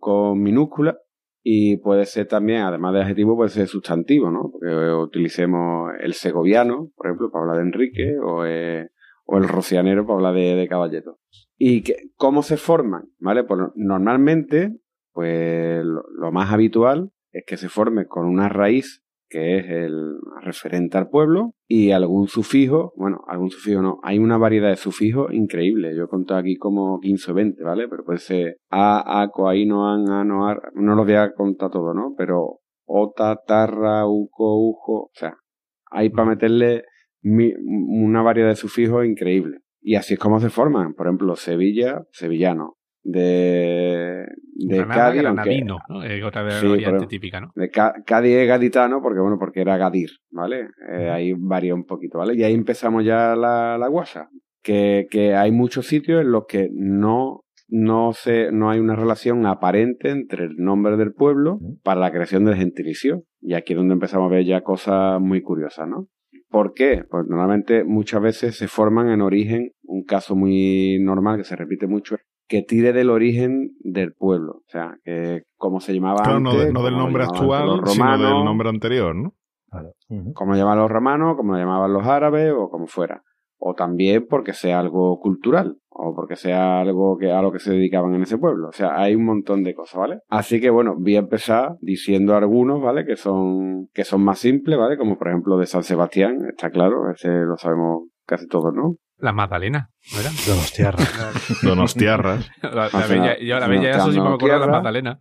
con minúscula y puede ser también, además de adjetivo, puede ser sustantivo, ¿no? Porque utilicemos el segoviano, por ejemplo, para hablar de Enrique, o, eh, o el rocianero para hablar de, de caballetos. ¿Y que, cómo se forman? ¿Vale? Pues normalmente, pues lo, lo más habitual es que se forme con una raíz que es el referente al pueblo, y algún sufijo, bueno, algún sufijo no, hay una variedad de sufijos increíble. Yo he contado aquí como 15 o 20, ¿vale? Pero puede ser a, aco, ahí, no, an, a, no, los voy a contar todo, ¿no? Pero ota, tarra, uco, ujo, o sea, hay para meterle mi, una variedad de sufijos increíble. Y así es como se forman. Por ejemplo, Sevilla, sevillano. De, de Granada, Cádiz, granadino, aunque- ¿no? Es otra de Sí, variante pero- típica, ¿no? de Cádiz es gaditano porque, bueno, porque era Gadir, ¿vale? Eh, ahí varía un poquito, ¿vale? Y ahí empezamos ya la, la guasa. Que, que hay muchos sitios en los que no, no, se, no hay una relación aparente entre el nombre del pueblo para la creación del gentilicio. Y aquí es donde empezamos a ver ya cosas muy curiosas, ¿no? ¿Por qué? Pues normalmente muchas veces se forman en origen, un caso muy normal que se repite mucho, que tire del origen del pueblo. O sea, que como se llamaba Claro, no, antes, de- no del como nombre actual, los sino del romanos, nombre anterior, ¿no? como lo llamaban los romanos, como lo llamaban los árabes o como fuera. O también porque sea algo cultural o porque sea algo que a lo que se dedicaban en ese pueblo. O sea, hay un montón de cosas, ¿vale? Así que bueno, voy a empezar diciendo algunos, ¿vale? Que son que son más simples, ¿vale? Como por ejemplo de San Sebastián, está claro, ese lo sabemos casi todos, ¿no? La Magdalena, ¿no era? Donostiarra. <laughs> Donostiarras. <laughs> La, la bella, yo la bella, eso sí me acuerdo de la. Magdalena.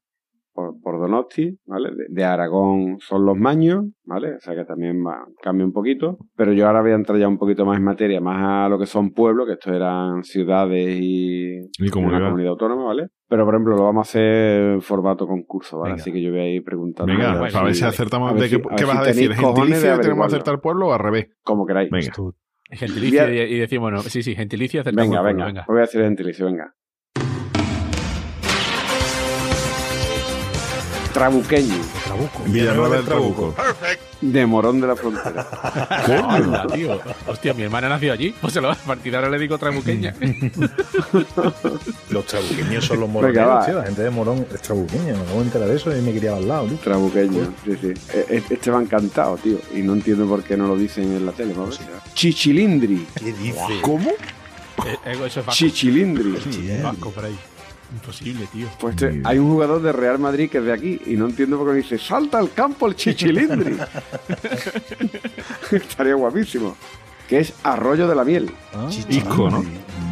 por, por Donosti, ¿vale? De, de Aragón son los maños, ¿vale? O sea que también va, cambia un poquito. Pero yo ahora voy a entrar ya un poquito más en materia, más a lo que son pueblos, que esto eran ciudades y, Y comunidad. una comunidad autónoma, ¿vale? Pero por ejemplo, lo vamos a hacer en formato concurso, ¿vale? Venga. Así que yo voy a ir preguntando. Venga, a ver para ver si acertamos. a ver ¿De si- qué, a qué ver vas si a decir? cojones de ¿Gentilicio tenemos que acertar pueblo o al revés? Como queráis. Venga. Gentilicio a- y, decimos, bueno, sí, sí, gentilicio acertamos Venga, venga, venga. Voy a decir gentilicio, venga. Trabuqueño, Villanueva del Trabuco. De Morón de la Frontera. <laughs> Anda, tío. Hostia, mi hermana nació allí. Pues se lo va a partir ahora le digo trabuqueña. Los trabuqueños son los moroneros, va. tío. La gente de Morón es trabuqueña. Me acabo de enterar de eso y me criaba al lado, tío. Trabuqueño, sí, sí. Eh, eh, Este va encantado, tío. Y no entiendo por qué no lo dicen en la tele. vamos a ver. Chichilindri. ¿Qué dice? ¿Cómo? Eh, eh, eso es vasco. Chichilindri. Vasco por ahí. Imposible, tío. Pues este- hay un jugador de Real Madrid que es de aquí y no entiendo por qué dice salta al campo el chichilindri. <laughs> Estaría guapísimo. Que es Arroyo de la Miel. Ah, ¿no?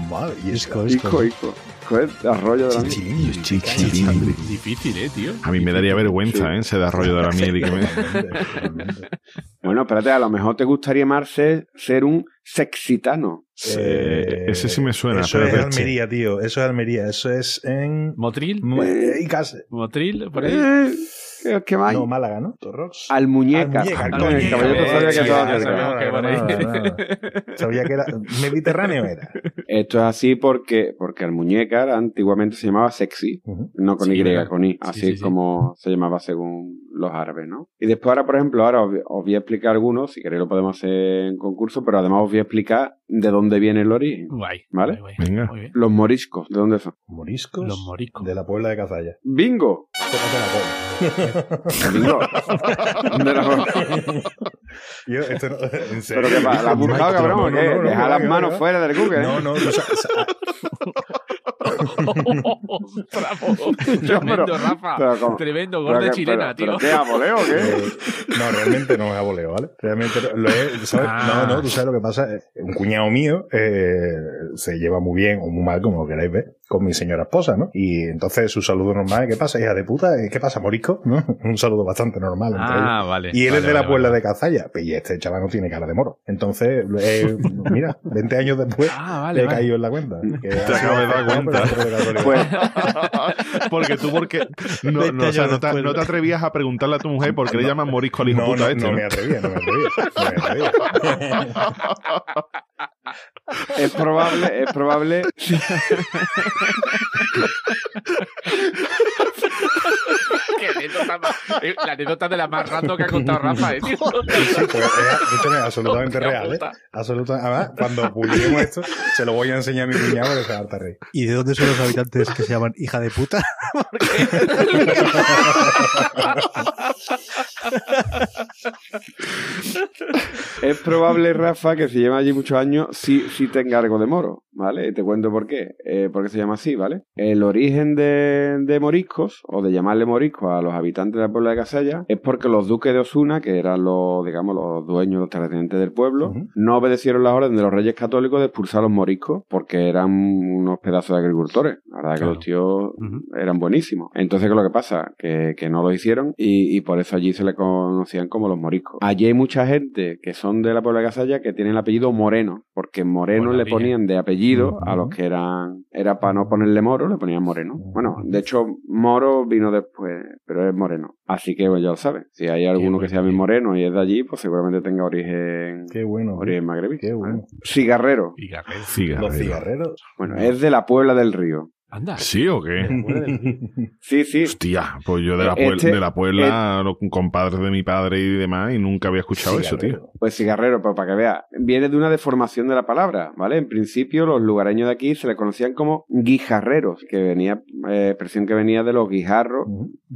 Madre, y es Isco, Ico, Ico. Ico es Arroyo de la Miel. Chichilindri. Chichilindri. Difícil, eh, tío. A mí me daría vergüenza, ¿eh? Ese de arroyo de la miel y que me... Bueno, espérate, a lo mejor te gustaría más ser, ser un sexitano. Eh, ese sí me suena, Eso pero es Almería, tío. Eso es Almería. Eso es en. Motril. Eh, y Cáceres. Motril, por ahí. Eh, ¿Qué, qué más? hay? No, Málaga, ¿no? Torrox. Almuñeca. Almuñeca, Ah, coño, el caballero eh, sabía que que que era. Mediterráneo era. Esto es así porque, porque Almuñécar antiguamente se llamaba sexy, no con Sí, Y, con I, Sí, así sí, como se llamaba según los árabes, ¿no? Y después ahora, por ejemplo, ahora os, os voy a explicar algunos, si queréis lo podemos hacer en concurso, pero además os voy a explicar de dónde viene el origen. Guay. ¿Vale? guay, guay. Venga. Muy bien. Los moriscos, ¿de dónde son? Moriscos. Los moriscos. De la Puebla de Cazalla. ¡Bingo! De la- <laughs> Yo, esto no, en serio. Pero que pa- la buscado, cabrón, No, ¿o no, qué? no, no, Deja no, las no, manos no. fuera del Google. ¿eh? No, no, sabes- Bravo. Tremendo, Rafa. Tremendo, gol de chilena, pero- tío. pero ¿Qué, aboleo o qué? Eh, no, realmente no es aboleo, ¿vale? Realmente lo es, ¿sabes? Ah. No, no, tú sabes lo que pasa. Eh, Un cuñado mío eh, se lleva muy bien o muy mal, como lo queráis ver, con mi señora esposa, ¿no? Y entonces su saludo normal, ¿qué pasa, hija de puta? Eh, ¿Qué pasa, morisco? ¿No? <laughs> Un saludo bastante normal entre ellos. Ah, vale. Y él Vale, es de la vale, Puebla vale. de Cazalla. Y este chaval no tiene cara de moro. Entonces, eh, <laughs> mira, 20 años después, Ah, vale, le he vale. caído en la cuenta. <laughs> Que Te acabo de dar cuenta. Pues, Porque tú, porque no, no, o sea, no, te, no te atrevías a preguntarle a tu mujer por qué le llaman morisco al hijo No, puta no, este. no ¿no? me atrevía, no me atrevía. No me atrevía. Es probable, es probable. <laughs> Qué anécdota más- eh, la anécdota de la más random que ha contado <laughs> Rafa, eh, tío. Sí, pues, es, de absolutamente real, ¿eh? puta. Absoluta- además, cuando publiquemos esto, se lo voy a enseñar a mi cuñado que se va a hartar reír. ¿Y de dónde son los habitantes que se llaman hija de puta? <laughs> Es probable, Rafa, que si lleva allí muchos años, sí, sí tenga algo de moro, ¿vale? Y te cuento por qué. Eh, ¿Por qué se llama así, ¿vale? El origen de, de moriscos, o de llamarle moriscos a los habitantes de la puebla de Casalla, es porque los duques de Osuna, que eran los, digamos, los dueños, los terratenientes del pueblo, no obedecieron las órdenes de los reyes católicos de expulsar a los moriscos, porque eran unos pedazos de agricultores. La verdad que los tíos eran buenísimos. Entonces, ¿qué es lo que pasa? Que, que no lo hicieron y, y por eso allí se le conocían como los moriscos. Allí hay mucha gente que son de la Puebla de Casalla que tienen el apellido Moreno, porque Moreno Buena le ponían de apellido a los que eran, era para no ponerle moro, le ponían Moreno. Bueno, de hecho, Moro vino después, pero es Moreno. Así que pues, ya lo sabes. Si hay alguno que se llame. Moreno y es de allí, pues seguramente tenga origen, Qué bueno. origen magrebí. Qué bueno. Cigarrero. Y Garrett. Cigarrero. Los cigarreros. Bueno, es de la Puebla del Río. Anda. ¿Sí o qué? <laughs> Sí, sí. Hostia, pues yo de la, Este- puebla, de la Puebla, los compadres de mi padre y demás, y nunca había escuchado eso, tío. Pues cigarrero, pues para que vea, viene de una deformación de la palabra, ¿vale? En principio los lugareños de aquí se le conocían como guijarreros, que venía, eh, expresión que venía de los guijarros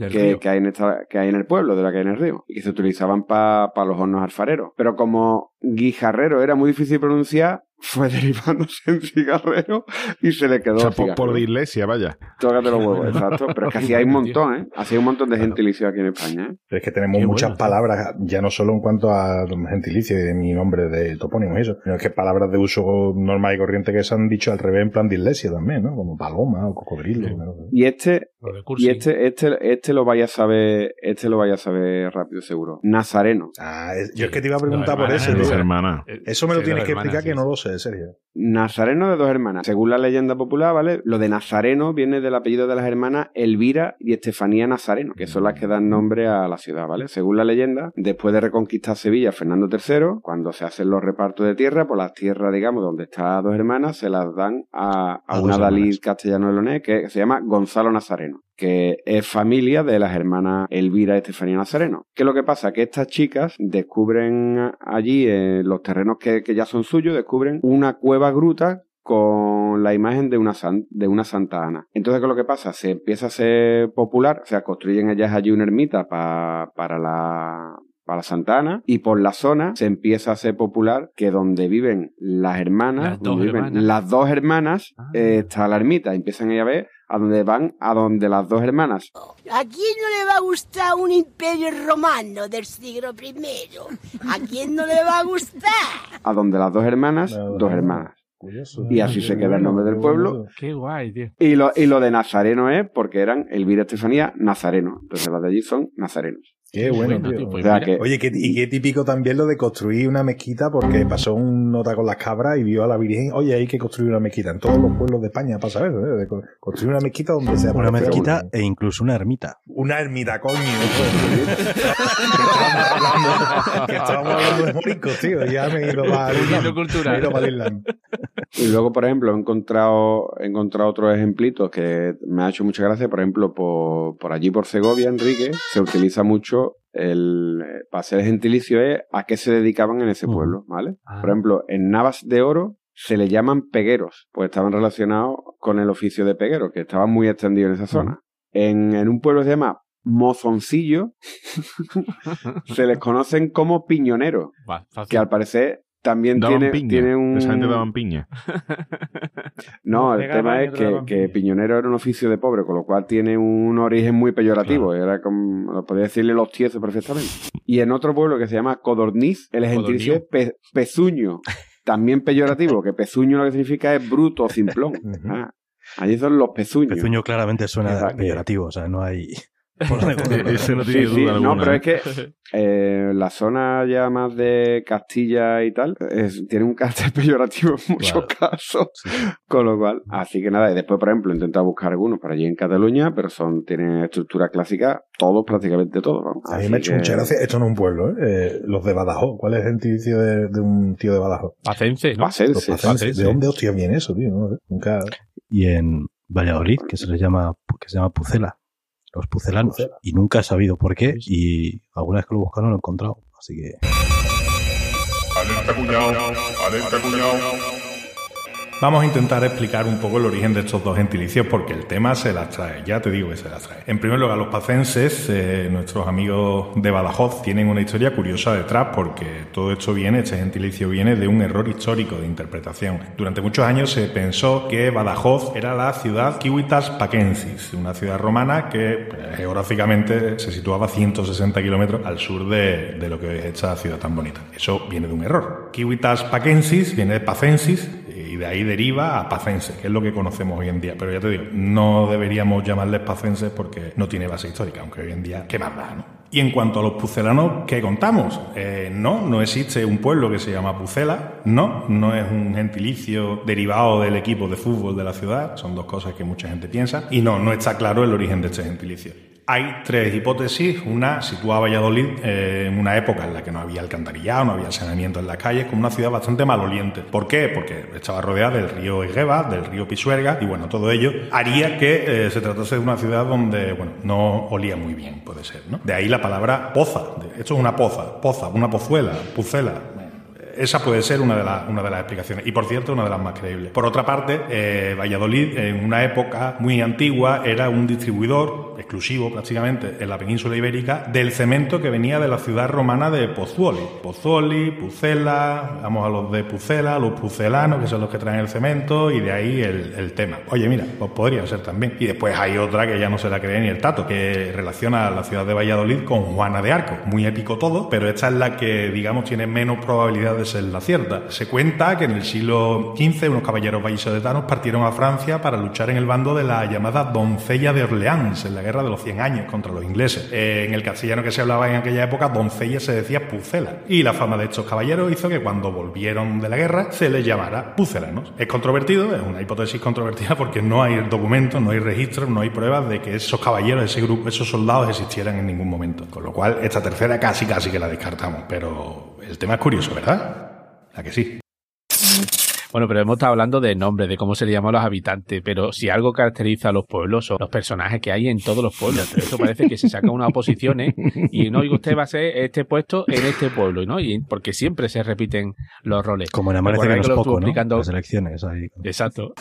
que, hay en esta, que hay en el pueblo, de la que hay en el río, y que se utilizaban para los hornos alfareros. Pero como guijarrero era muy difícil de pronunciar, fue <laughs> derivándose en cigarrero y se le quedó O sea, por, por de iglesia, vaya. Tócate los huevos, exacto. Pero es que así hay un montón, ¿eh? Así hay un montón de gentilicio aquí en España, ¿eh? Pero es que tenemos Qué muchas bueno, palabras, ya no solo en cuanto a gentilicio y de mi nombre de topónimo y eso, sino que palabras de uso normal y corriente que se han dicho al revés en plan de iglesia también, ¿no? Como paloma o cocodrilo. Sí. ¿no? Y este, y este, este, este lo vaya a saber, este lo vaya a saber rápido seguro. Nazareno. Ah, es- yo es que te iba a preguntar por eso. Eh, Eso me lo tienes que explicar que no lo sé, É, sería. Nazareno de dos hermanas. Según la leyenda popular, ¿vale? Lo de Nazareno viene del apellido de las hermanas Elvira y Estefanía Nazareno, que son las que dan nombre a la ciudad, ¿vale? Según la leyenda, después de reconquistar Sevilla Fernando III, cuando se hacen los repartos de tierra, pues las tierras, digamos, donde están dos hermanas, se las dan a, a A una Dalí castellano de que se llama Gonzalo Nazareno que es familia de las hermanas Elvira y Estefanía Nazareno. ¿Qué es lo que pasa? Que estas chicas descubren allí, en los terrenos que, que ya son suyos, descubren una cueva gruta con la imagen de una, san- de una Santa Ana. Entonces, ¿qué es lo que pasa? Se empieza a ser popular, o sea, construyen ellas allí una ermita pa- para la para la Santa Ana y por la zona se empieza a ser popular que donde viven las hermanas, Las dos viven hermanas. las dos hermanas, Ah. eh, está la ermita. Empiezan a ver a donde van, a donde las dos hermanas ¿A quién no le va a gustar un imperio romano del siglo I? ¿A quién no le va a gustar? a donde las dos hermanas, dos hermanas. Curioso. Y así se queda el nombre del pueblo. Qué guay, tío. Y lo, y lo de Nazareno es porque eran Elvira y Estefanía Nazareno. Entonces las de allí son nazarenos. Qué bueno, Bueno, tío. tío, pues O sea mira. que- Oye, qué- y qué típico también lo de construir una mezquita porque pasó un nota con las cabras y vio a la Virgen, oye, hay que construir una mezquita. En todos los pueblos de España pasa eso, ¿eh? De construir una mezquita donde sea Una mezquita e incluso una ermita. Una ermita, coño. que, estábamos hablando, que estábamos hablando de moriscos, tío. Ya me he ido para <laughs> el Uniendo Islam. cultural. Me he ido para el Islam. Y luego, por ejemplo, he encontrado, he encontrado otros ejemplitos que me ha hecho mucha gracia. Por ejemplo, por, por allí, por Segovia, Enrique, se utiliza mucho el, eh, para hacer el gentilicio es a qué se dedicaban en ese pueblo, ¿vale? Ah. Por ejemplo, en Navas de Oro se le llaman pegueros, pues estaban relacionados con el oficio de peguero, que estaban muy extendidos en esa zona. En, en un pueblo que se llama Mozoncillo, <laughs> se les conocen como piñoneros, Va, que al parecer también Daban tiene, piña. tiene un... Esa gente daban piña. <laughs> No, el tema es que, que piñonero era un oficio de pobre, con lo cual tiene un origen muy peyorativo. Era como, podía decirle los tiesos perfectamente. Y en otro pueblo que se llama Codorniz, el gentilicio es pe- pezuño. También peyorativo, que pezuño lo que significa es bruto o simplón. Ah, allí son los pezuños. Pezuño claramente suena Exacto. peyorativo, o sea, no hay... <laughs> Ese no Sí, tiene sí, duda no, alguna. pero ¿eh? es que <laughs> eh, la zona ya más de Castilla y tal es- tiene un carácter <laughs> peyorativo en muchos Claro. casos, con lo cual, así que nada, y después, por ejemplo, he intentado buscar algunos para allí en Cataluña, pero son tienen estructura clásica, todos, prácticamente todos. vamos. A mí me ha hecho que- mucha gracia. Esto no es un pueblo, ¿eh? Eh, Los de Badajoz. ¿Cuál es el gentilicio de, de un tío de Badajoz? Pacense, ¿no? Pacense. ¿De dónde hostia viene eso, tío? No. Nunca. Y en Valladolid, que se les llama, que se llama Pucela. Los pucelanos. Y nunca he sabido por qué. Y alguna vez que lo he buscado no lo he encontrado. Así que. Alerta cuñado, alerta cuñado. Vamos a intentar explicar un poco el origen de estos dos gentilicios porque el tema se las trae, ya te digo que se las trae. En primer lugar, los pacenses, eh, nuestros amigos de Badajoz, tienen una historia curiosa detrás porque todo esto viene, este gentilicio viene de un error histórico de interpretación. Durante muchos años se pensó que Badajoz era la ciudad Civitas Pacensis, una ciudad romana que eh, geográficamente se situaba 160 kilómetros al sur de, de, lo que es esta ciudad tan bonita. Eso viene de un error. Civitas Pacensis viene de Pacensis y de ahí deriva a pacense, que es lo que conocemos hoy en día. Pero ya te digo, no deberíamos llamarles pacenses porque no tiene base histórica, aunque hoy en día, ¿qué más da, no? Y en cuanto a los pucelanos, ¿qué contamos? Eh, no, no existe un pueblo que se llama Pucela, no, no es un gentilicio derivado del equipo de fútbol de la ciudad, son dos cosas que mucha gente piensa, y no, no está claro el origen de este gentilicio. Hay tres hipótesis. Una sitúa a Valladolid eh, en una época en la que no había alcantarillado, no había saneamiento en las calles, como una ciudad bastante maloliente. ¿Por qué? Porque estaba rodeada del río Egueva, del río Pisuerga, y bueno, todo ello haría que eh, se tratase de una ciudad donde, bueno, no olía muy bien, puede ser, ¿no? De ahí la palabra poza. Esto es una poza, poza, una pozuela, pucela, esa puede ser una de, las una de las explicaciones. Y por cierto, una de las más creíbles. Por otra parte, eh, Valladolid, en una época muy antigua, era un distribuidor exclusivo prácticamente en la península ibérica del cemento que venía de la ciudad romana de Pozzuoli. Pozzuoli, Pucela, vamos a los de Pucela, los pucelanos, que son los que traen el cemento, y de ahí el, tema. Oye, mira, pues podría ser también. Y después hay otra que ya no se la cree ni el tato, que relaciona a la ciudad de Valladolid con Juana de Arco. Muy épico todo, pero esta es la que, digamos, tiene menos probabilidad de ser la cierta. Se cuenta que en el siglo XV unos caballeros vallisoletanos partieron a Francia para luchar en el bando de la llamada doncella de Orleans, en la guerra de los 100 años contra los ingleses. Eh, en el castellano que se hablaba en aquella época, doncella se decía pucela. Y la fama de estos caballeros hizo que cuando volvieron de la guerra se les llamara pucelanos. Es controvertido, es una hipótesis controvertida porque no hay documentos, no hay registros, no hay pruebas de que esos caballeros, ese grupo, esos soldados existieran en ningún momento. Con lo cual, esta tercera casi casi que la descartamos. Pero el tema es curioso, ¿verdad? ¿A que sí? Bueno, pero hemos estado hablando de nombres, de cómo se le llaman a los habitantes, pero si algo caracteriza a los pueblos son los personajes que hay en todos los pueblos. Pero eso parece que se saca una oposiciones y no, digo, usted va a ser este puesto en este pueblo, ¿no? Y porque siempre se repiten los roles. Como en Amanece menos que lo poco, ¿no? explicando- Las elecciones ahí. Exacto.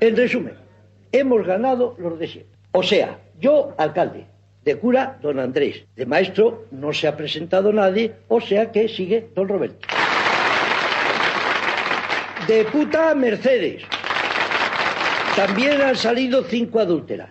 En resumen, hemos ganado los de siempre. O sea, yo, alcalde. De cura, don Andrés. De maestro, no se ha presentado nadie, o sea que sigue don Roberto. De puta, Mercedes. También han salido cinco adúlteras.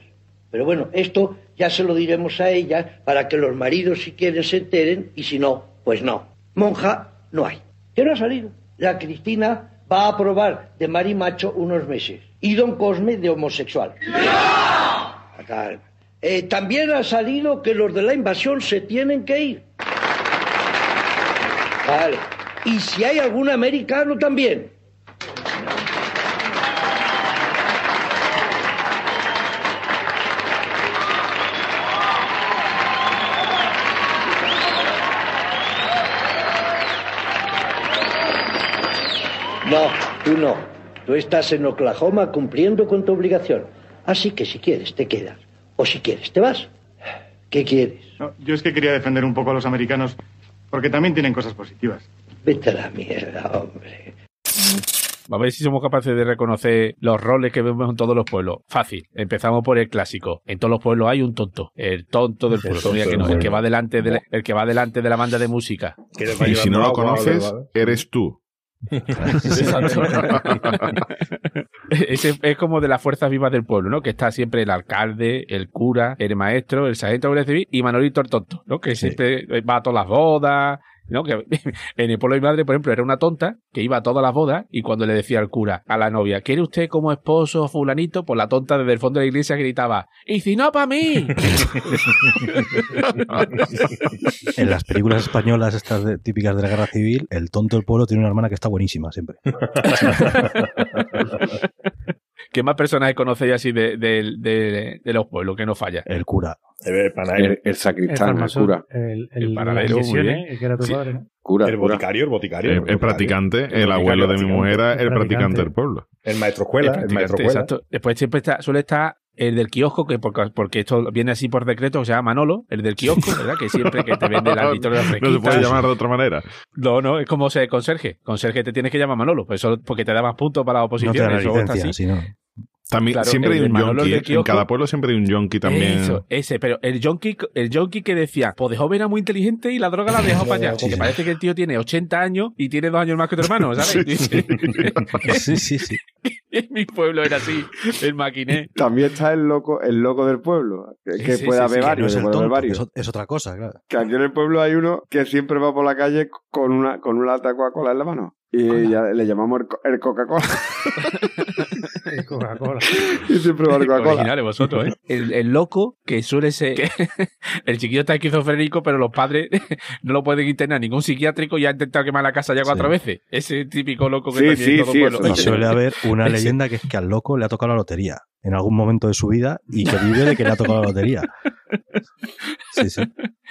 Pero bueno, esto ya se lo diremos a ellas para que los maridos, si quieren, se enteren, y si no, pues no. Monja, no hay. ¿Qué no ha salido? La Cristina va a probar de marimacho unos meses. Y don Cosme de homosexual. Fatal. Eh, también ha salido que los de la invasión se tienen que ir. Vale. Y si hay algún americano también. No, tú no. Tú estás en Oklahoma cumpliendo con tu obligación. Así que si quieres, te quedas. O si quieres, te vas. ¿Qué quieres? No, yo es que quería defender un poco a los americanos porque también tienen cosas positivas. Vete a la mierda, hombre. Vamos a ver si somos capaces de reconocer los roles que vemos en todos los pueblos. Fácil. Empezamos por el clásico. En todos los pueblos hay un tonto. El tonto del pueblo. que del no, el que pueblo. va delante de la, el que va delante de la banda de música. Y si no lo conoces, eres tú. <laughs> <laughs> Ese es como de las fuerzas vivas del pueblo, ¿no? Que está siempre el alcalde, el cura, el maestro, el sargento de Civil y Manolito el tonto, ¿no? Que siempre va a todas las bodas, ¿no? Que <laughs> en el pueblo de mi madre, por ejemplo, era una tonta que iba a todas las bodas y cuando le decía al cura, a la novia, ¿quiere usted como esposo fulanito? Pues la tonta desde el fondo de la iglesia gritaba, ¡Y si no, para mí! <laughs> En las películas españolas estas de- típicas de la guerra civil, el tonto del pueblo tiene una hermana que está buenísima siempre. <laughs> ¿Qué más personajes conocéis así de, de- de- de los pueblos que no falla? El cura. El, el sacristán, el, cura. El, el, El muy que era tu Sí. padre, ¿no? Cura, El cura. boticario, el boticario. El, el practicante, el, abuelo de mi mujer era el practicante del pueblo. El maestro escuela, el, maestro escuela. Exacto. Después siempre está, suele estar el del kiosco, que porque, porque esto viene así por decreto, se llama Manolo, el del kiosco, <laughs> ¿verdad? Que siempre que te vende la victoria No se puede llamar de otra manera. No, no, es como ser conserje. Conserje te tienes que llamar Manolo, pues eso porque te da más puntos para la No te oposición. da la eso está licencia, así. si no. También, Claro, siempre hay un yonki. del En cada pueblo siempre hay un yonki también. Eso, ese, pero el yonki, el yonki que decía, pues de joven era muy inteligente y la droga la dejó <laughs> para allá. Sí, Que sí. parece que el tío tiene 80 años y tiene dos años más que tu hermano, ¿sabes? Sí, sí, sí. <laughs> en mi pueblo era así, el maquiné. También está el loco, el loco del pueblo. Que, que Sí, puede sí, haber sí, que varios, no es tonto, varios. otra cosa, claro. Que aquí en el pueblo hay uno que siempre va por la calle con una, con una Coca-Cola en la mano. Y ya le llamamos el, co- el Coca-Cola. <laughs> Coca-Cola. y siempre va el Coca-Cola. Vosotros, ¿eh? El, el loco que suele ser. que <laughs> el chiquillo está esquizofrénico, pero los padres <laughs> no lo pueden internar a ningún psiquiátrico y ha intentado quemar la casa ya cuatro Sí. veces. Ese típico loco que Sí, sí, todo sí, pueblo. Y suele haber una leyenda que es que al loco le ha tocado la lotería en algún momento de su vida y que vive de que le ha tocado la lotería. Sí, sí.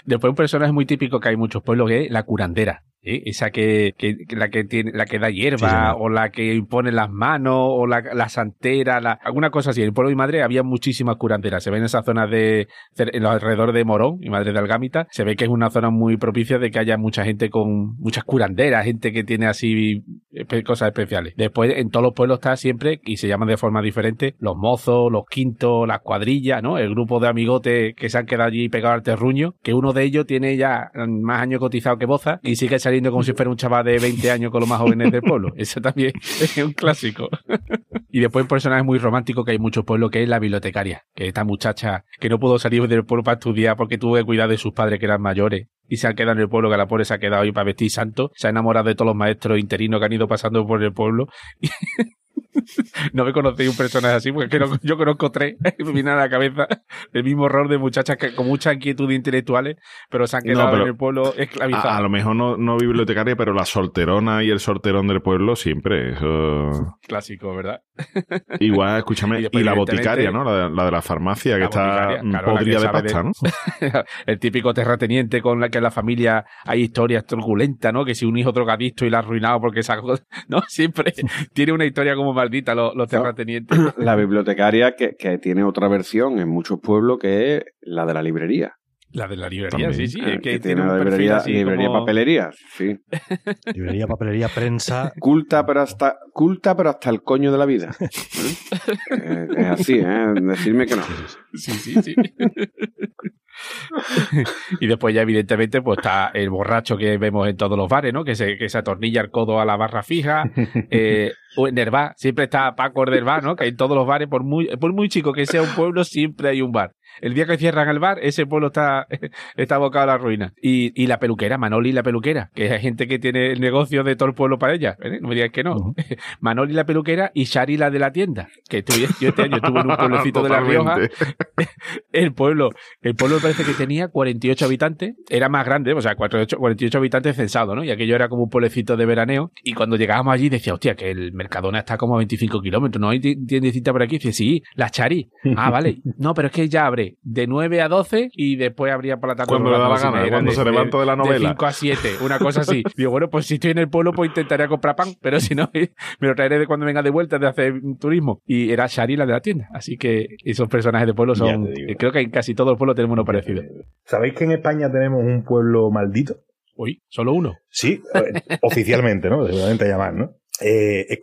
Después un personaje muy típico que hay en muchos pueblos que es la curandera. ¿eh? Esa que, que- la que tiene, la que da hierba, Sí, o la que impone las manos, o la, la santera, la- alguna cosa así. En el pueblo de mi madre había muchísimas curanderas. Se ven en esa zona de, en los alrededores de Morón, mi madre de Algámita. Se ve que es una zona muy propicia de que haya mucha gente con muchas curanderas, gente que tiene así cosas especiales. Después en todos los pueblos está siempre, y se llaman de forma diferente, los mozos, los quintos, las cuadrillas, ¿no? El grupo de amigotes que se han quedado allí pegados al terruño, que uno de ellos tiene ya más años cotizado que Boza y sigue saliendo como si fuera un chaval de 20 años con los más jóvenes del pueblo. <laughs> Eso también es un clásico. y después un personaje muy romántico que hay en muchos pueblos que es la bibliotecaria, que es esta muchacha que no pudo salir del pueblo para estudiar porque tuvo que cuidar de sus padres que eran mayores y se ha quedado en el pueblo, que la pobre se ha quedado ahí para vestir santo, se ha enamorado de todos los maestros interinos que han ido pasando por el pueblo. <laughs> no me conocéis un personaje así, porque creo- yo conozco tres, <laughs> me viene a la cabeza el mismo horror de muchachas que con mucha inquietud intelectuales, pero se han No, quedado pero en el pueblo esclavizadas. A, a lo mejor no, no bibliotecaria, pero la solterona y el solterón del pueblo siempre. Eso... Clásico, ¿verdad? <laughs> Igual, escúchame, Y y, la boticaria, ¿no? La, la de la farmacia, que La está boticaria, mm, claro, la que podrida de pasta, de- ¿no? el típico terrateniente con la que en la familia hay historias turbulentas, ¿no? Que si un hijo drogadicto y la ha arruinado porque sacó, <laughs> ¿no? Siempre tiene una historia como maldita los, los terratenientes. <clears throat> La bibliotecaria que, que tiene otra versión en muchos pueblos que es la de la librería. La de la librería, También. sí, sí. Eh, es que, que tiene la librería, librería como- papelería, sí. <laughs> Librería, papelería, prensa. <laughs> Culta pero hasta culta pero hasta el coño de la vida. ¿Eh? Eh, es así, ¿eh? Decirme que no. Sí, sí, sí. <laughs> y después ya evidentemente pues está el borracho que vemos en todos los bares, ¿no? Que se, que se atornilla el codo a la barra fija. Eh, o en bar, siempre está Paco bar, ¿no? Que en todos los bares, por muy, por muy chico que sea un pueblo, siempre hay un bar. El día que cierran el bar, ese pueblo está, <laughs> está abocado a la ruina. Y, y la peluquera, Manoli la peluquera, que hay gente que tiene el negocio de todo el pueblo para ella. ¿eh? No me digas que no. <laughs> Manoli la peluquera y Shari la de la tienda. Que estuve, yo este año estuve en un pueblecito de La Rioja. <laughs> El pueblo, el pueblo parece que tenía 48 habitantes, era más grande, o sea, 48, 48 habitantes censados, ¿no? Y aquello era como un pueblecito de veraneo. Y cuando llegábamos allí decía, hostia, que el Mercadona está como a 25 kilómetros, ¿no hay ti- tiendecita por aquí? Dice, sí, la Chari. Ah, vale. No, pero es que ya abre de 9 a 12 y después abría por la tarde. Cuando le da la gana, media. cuando Era se levanta de la novela. De 5 a 7, una cosa así. <laughs> Digo, bueno, pues si estoy en el pueblo, pues intentaré comprar pan, pero si no, <laughs> me lo traeré de cuando venga de vuelta de hacer turismo. Y era Shari la de la tienda. Así que esos personajes de pueblo son. Creo que en casi todo el pueblo tenemos uno parecido. ¿Sabéis que en España tenemos un pueblo maldito? Uy, solo uno. Sí, eh, <laughs> oficialmente, ¿no? Seguramente llamar, ¿no? Eh, eh,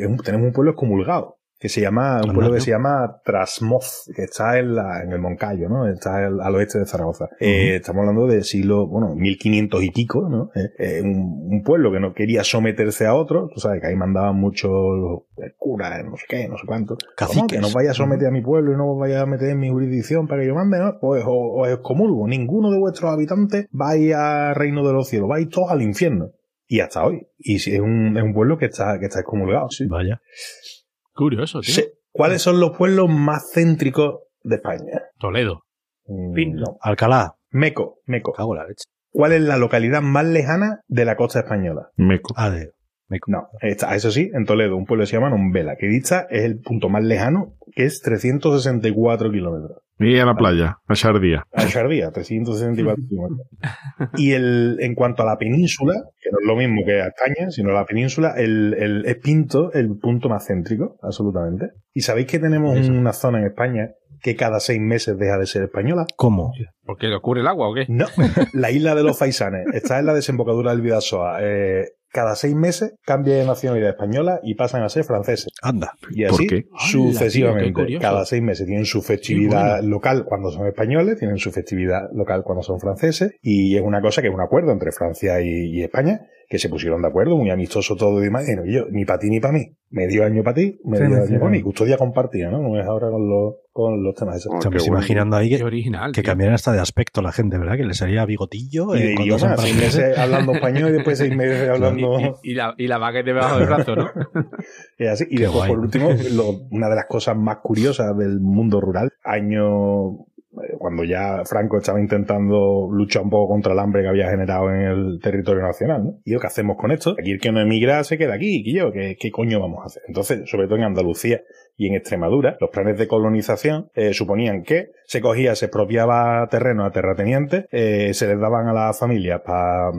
es un- tenemos un pueblo excomulgado que se llama, un pueblo que se llama Trasmoz, que está en, la, en el Moncayo, ¿no? Está al, al oeste de Zaragoza. Eh, estamos hablando del siglo, bueno, 1500 y pico, ¿no? Eh, eh, un, un pueblo que no quería someterse a otro, tú sabes que ahí mandaban muchos el cura, no sé qué, no sé cuánto. Que no vaya a someter a mi pueblo y no os vaya a meter en mi jurisdicción para que yo mande, ¿no? Pues os, os excomulgo. Ninguno de vuestros habitantes vais al reino de los cielos, vais todos al infierno. Y hasta hoy. Y es un, es un pueblo que está, que está excomulgado, sí. Vaya. Curioso, tío. Sí. ¿Cuáles son los pueblos más céntricos de España? Toledo. Mm, no. Alcalá. Meco, Meco. Cago la leche. ¿Cuál es la localidad más lejana de la costa española? Meco. Ah, de. Me- No, está, eso sí, en Toledo, un pueblo que se llama Nombela, que dista es el punto más lejano, que es 364 kilómetros. Y a la playa, a Shardía. A Shardía, 364 kilómetros. Y el, en cuanto a la península, que no es lo mismo que a España, sino la península, el, el, es Pinto el punto más céntrico, absolutamente. Y sabéis que tenemos Eso. una zona en España que cada seis meses deja de ser española? ¿Cómo? ¿Por qué le ocurre el agua o qué? No, <laughs> la isla de los Faisanes está en la desembocadura del Vidasoa. Eh, cada seis meses cambia de nacionalidad española y pasan a ser franceses. Anda. Y así ¿Por qué? sucesivamente. Tío, cada seis meses tienen su festividad local cuando son españoles, tienen su festividad local cuando son franceses, y es una cosa que es un acuerdo entre Francia y, y España, que se pusieron de acuerdo, muy amistoso todo y demás. Y no, yo, ni para ti ni para mí. Medio año para ti, medio Sí, año sí, para mí. Custodia compartida, ¿no? No es ahora con los, con los temas esos. Oh, Estamos bueno. imaginando ahí que, original. que cambiaran hasta de aspecto la gente, ¿verdad? Que le salía bigotillo. Y eh, de son idioma, seis meses hablando español y después seis meses <laughs> hablando... Y, y- y la, y la baguette debajo del brazo, ¿no? <laughs> Es así. Y Qué después, guay. por último, lo- una de las cosas más curiosas del mundo rural, año eh, cuando ya Franco estaba intentando luchar un poco contra el hambre que había generado en el territorio nacional, ¿no? Y lo que hacemos con esto, aquí el que no emigra se queda aquí, y yo, ¿qué, qué coño vamos a hacer? Entonces, sobre todo en Andalucía y en Extremadura, los planes de colonización eh, suponían que se cogía, se expropiaba terreno a terratenientes, eh, se les daban a las familias para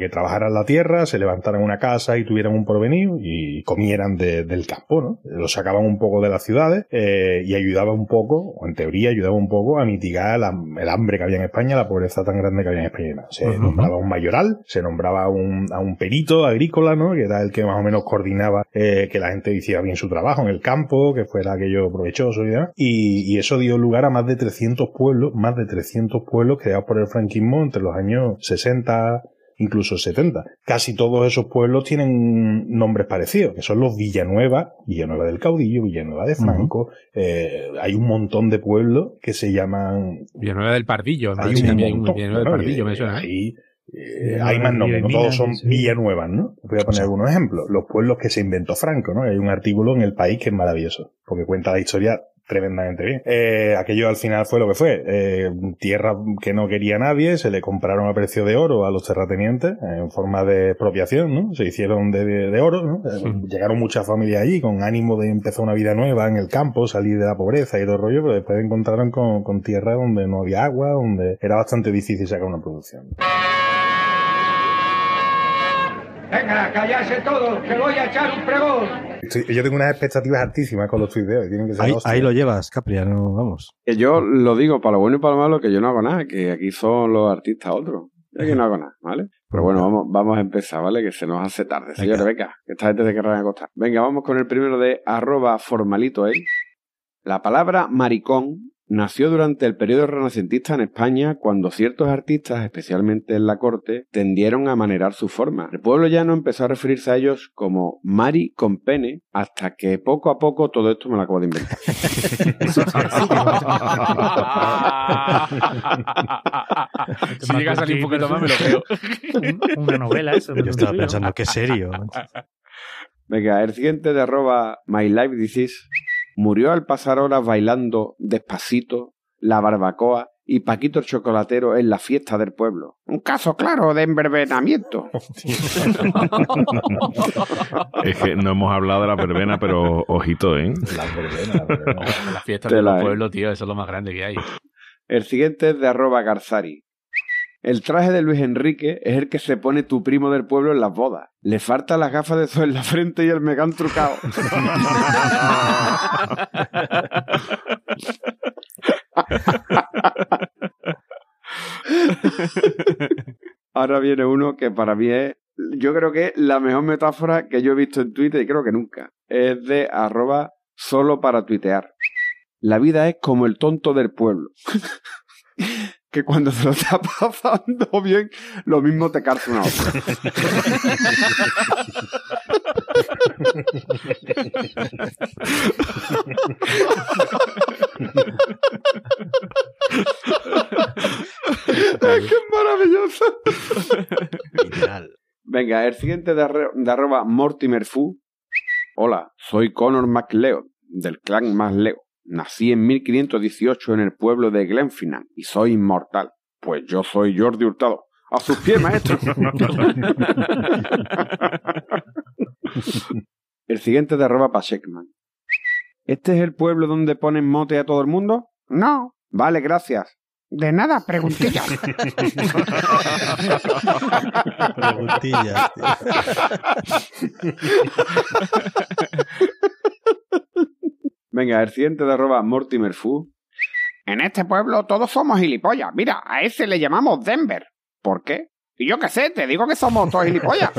que trabajaran la tierra, se levantaran una casa y tuvieran un porvenir y comieran de- del campo, ¿no? Lo sacaban un poco de las ciudades eh, y ayudaba un poco, o en teoría ayudaba un poco a mitigar la- el hambre que había en España, la pobreza tan grande que había en España. Se Ujú. nombraba un mayoral, se nombraba un, a un perito agrícola, ¿no? Que era el que más o menos coordinaba eh, que la gente hiciera bien su trabajo en el campo, que fuera aquello provechoso y demás. Y, y eso dio lugar a más de 300 pueblos, más de 300 pueblos creados por el franquismo entre los años 60, incluso 70. Casi todos esos pueblos tienen nombres parecidos, que son los Villanueva, Villanueva del Caudillo, Villanueva de Franco. Eh, hay un montón de pueblos que se llaman... Villanueva del Pardillo. Hay un un Villanueva del. Pardillo, me suena. ¿eh? ahí, eh, hay más nombres, no todos son sí. Villanuevas, ¿no? Voy a poner algunos ejemplos. Los pueblos que se inventó Franco, ¿no? Hay un artículo en El País que es maravilloso, porque cuenta la historia tremendamente bien. Eh, aquello al final fue lo que fue. Eh, tierra que no quería nadie, se le compraron a precio de oro a los terratenientes en forma de expropiación, ¿no? Se hicieron de, de- de oro, ¿no? Eh, Llegaron muchas familias allí con ánimo de empezar una vida nueva en el campo, salir de la pobreza y todo el rollo, pero después encontraron con, con tierra donde no había agua, donde era bastante difícil sacar una producción. Venga, callarse todos, que voy a echar un pregón. Estoy- yo tengo unas expectativas altísimas con los tuiteos. Tienen que ser Ahí, lo llevas, Capriano, vamos. Que yo lo digo para lo bueno y para lo malo, que yo no hago nada, que aquí son los artistas otros. Yo aquí no hago nada, ¿vale? Pero bueno, vamos, vamos a empezar, ¿vale? Que se nos hace tarde, señores, venga, que esta gente se querrá acostar. Venga, vamos con el primero de arroba formalito, ¿eh? La palabra maricón nació durante el periodo renacentista en España cuando ciertos artistas, especialmente en la corte, tendieron a manerar su forma. El pueblo llano empezó a referirse a ellos como mari con pene hasta que poco a poco todo esto me lo acabo de inventar. <laughs> si llega a salir un poquito más, me lo creo. Un- Una novela, eso. Yo estaba pensando, qué serio. Venga, el siguiente de arroba My Life Disease murió al pasar horas bailando despacito, la barbacoa y Paquito el chocolatero en la fiesta del pueblo. Un caso claro de enverbenamiento. <laughs> Es que no hemos hablado de la verbena, pero ojito, ¿eh? Las fiestas Te de la- los pueblos, tío, eso es lo más grande que hay. El siguiente es de arroba Garzari. El traje de Luis Enrique es el que se pone tu primo del pueblo en las bodas. Le faltan las gafas de sol en la frente y el megán trucado. Ahora viene uno que para mí es, yo creo que es la mejor metáfora que yo he visto en Twitter y creo que nunca. Es de arroba solo para tuitear. La vida es como el tonto del pueblo. Que cuando se lo está <laughs> pasando bien, lo mismo te calza una otra. <laughs> ¡Qué maravilloso! Venga, el siguiente de, arro- de arroba Mortimer Fu. Hola, soy Conor MacLeod, del clan MacLeod. Nací en 1518 en el pueblo de Glenfinnan y soy inmortal. Pues yo soy Jordi Hurtado. A sus pies, maestro. <laughs> el siguiente de arroba Pachekman. ¿Este es el pueblo donde ponen mote a todo el mundo? No. Vale, gracias. De nada, preguntillas. <laughs> Preguntillas, <laughs> Venga, el siguiente de arroba Mortimer Fu. En este pueblo todos somos gilipollas. Mira, a ese le llamamos Denver. ¿Por qué? Y yo qué sé, te digo que somos todos gilipollas.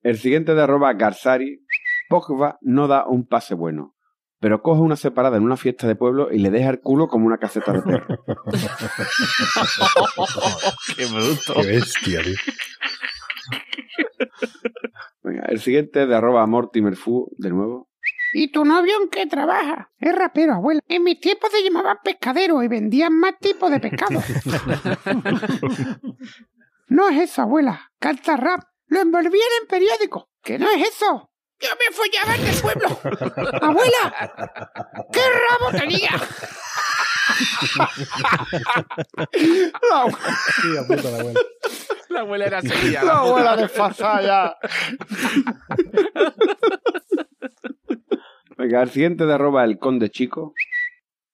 El siguiente de arroba Garzari. Pogba no da un pase bueno, pero coge una separada en una fiesta de pueblo y le deja el culo como una caseta de perro. <laughs> Qué bruto. Qué bestia, tío. Venga, el siguiente de arroba Mortimer Fu, de nuevo. ¿Y tu novio en qué trabaja? Es rapero, abuela. En mis tiempos se llamaban pescadero y vendían más tipos de pescado. <laughs> no es eso, abuela. Canta rap. Lo envolvían en periódico. ¿Que no es eso? Yo me follaba en el pueblo. ¡Abuela! ¡Qué rabo tenía! La, puta, la abuela. La abuela era seria. la abuela desfasada ya. Venga, el siguiente de arroba el conde chico.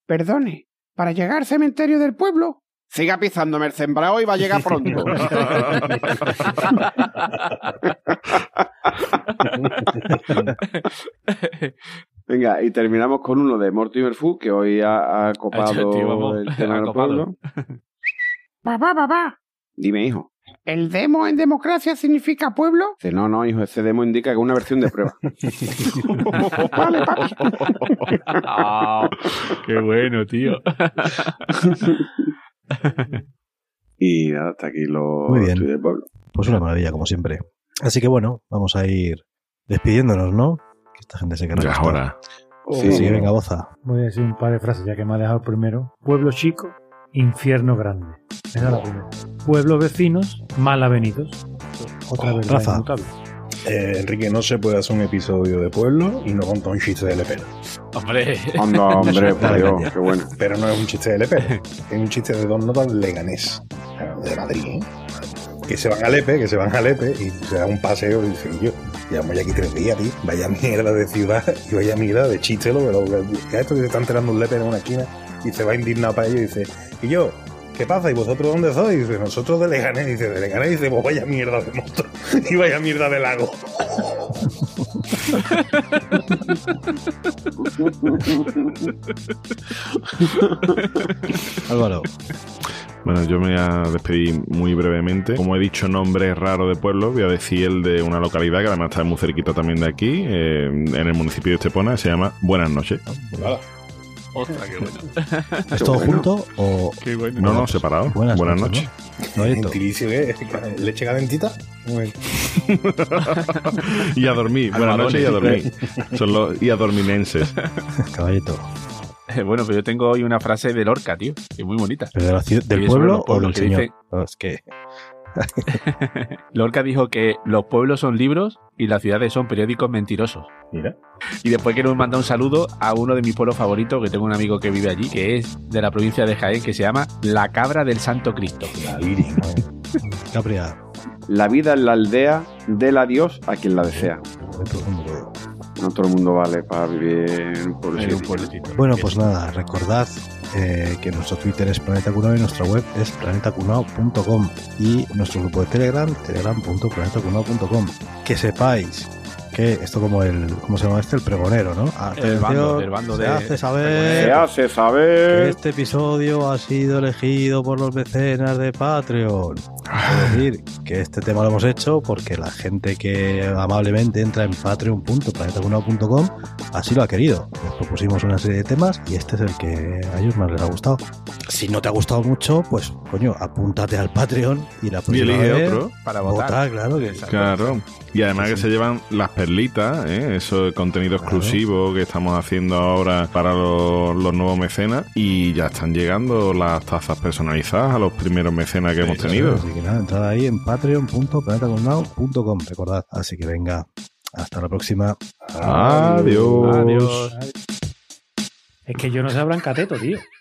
Perdone, para llegar al cementerio del pueblo, siga pisándome el sembrado y va a llegar pronto. Venga, y terminamos con uno de Mortimer Fu, que hoy ha, ha copado tío, el tema del pueblo. papá, papá, Dime, hijo. ¿El demo en democracia significa pueblo? Dice, no, no, hijo, ese demo indica que es una versión de prueba. <laughs> Vale, papi. Ah, <laughs> qué bueno, tío. <laughs> y nada, hasta aquí lo Muy bien. del pueblo. Pues una maravilla, como siempre. Así que bueno, vamos a ir despidiéndonos, ¿no? Que esta gente se querrá. Ya es acostar. hora. Sí, sí, venga, boza. Voy a decir un par de frases ya que me ha dejado el primero. Pueblo chico, infierno grande. La primera. Pueblos vecinos, mal avenidos. Otra Oh, verdad Rafa. inmutable. Eh, Enrique, no se puede hacer un episodio de pueblo y no contar un chiste de Lepera. Hombre. Anda, hombre, por <laughs> Dios, qué bueno. Pero no es un chiste de Lepera. <laughs> Es un chiste de dos notas leganés. De Madrid, ¿eh? Que se van a Lepe, que se van a Lepe y se dan un paseo y dicen, yo, llevamos ya aquí tres días, tío. Vaya mierda de ciudad <laughs> y vaya mierda de chiste, lo que a esto que se está enterando un Lepe en una esquina y se va indignado para ello y dice, y yo, ¿qué pasa? ¿Y vosotros dónde sois? Y dice, nosotros de Leganés. Dice, de Leganés. Dice, pues vaya mierda de monstruo <laughs> y vaya mierda de lago. <laughs> Álvaro. Bueno, yo me voy a despedir muy brevemente. Como he dicho, nombre raro de pueblo, voy a decir el de una localidad que además está muy cerquita también de aquí, eh, en el municipio de Estepona, se llama Buenas noches. Ostras, qué bueno. <laughs> ¿Es todo junto o.? Qué bueno. No, no, separado. Buenas, Buenas noches. noches. ¿no? Gentilicio, ¿qué? ¿Leche calentita? Muy bien. <laughs> Y a dormir. Buenas noches y a dormir. Son los y a dorminenses. <laughs> Caballito. Eh, Bueno, pero yo tengo hoy una frase de Lorca, tío, que es muy bonita. ¿Pero de la ciudad- ¿Del pueblo o del que señor? dice- No, es que. <laughs> Lorca dijo que los pueblos son libros y las ciudades son periódicos mentirosos. Mira. Y después quiero mandar un saludo a uno de mis pueblos favoritos, que tengo un amigo que vive allí, que es de la provincia de Jaén, que se llama La Cabra del Santo Cristo. La Virgen. La vida en la aldea del adiós a quien la desea. No todo el mundo vale para vivir en un pueblo. En un pueblecito. Bueno, pues nada, recordad eh, que nuestro Twitter es Planeta Cunao y nuestra web es planetacunao.com y nuestro grupo de Telegram, telegram.planetacunao.com. Que sepáis que esto como el, ¿cómo se llama este? El pregonero, ¿no? El bando, el bando se de- hace saber Se hace que saber. este episodio ha sido elegido por los mecenas de Patreon. Es decir, que este tema lo hemos hecho porque la gente que amablemente entra en patreon.planetacunao.com así lo ha querido. Les propusimos una serie de temas y este es el que a ellos más les ha gustado. Si no te ha gustado mucho, pues coño, apúntate al Patreon y la Y próxima elige vez otro. Para votar. vota, claro que Claro. Y además que se llevan las perlitas, ¿eh? eso es contenido exclusivo que estamos haciendo ahora para los, los nuevos mecenas. Y ya están llegando las tazas personalizadas a los primeros mecenas que hemos tenido. Así que nada, entrad ahí en patreon.planetacunao.com, recordad. Así que venga, hasta la próxima. Adiós. Adiós. Es que yo no sé hablar en cateto, tío.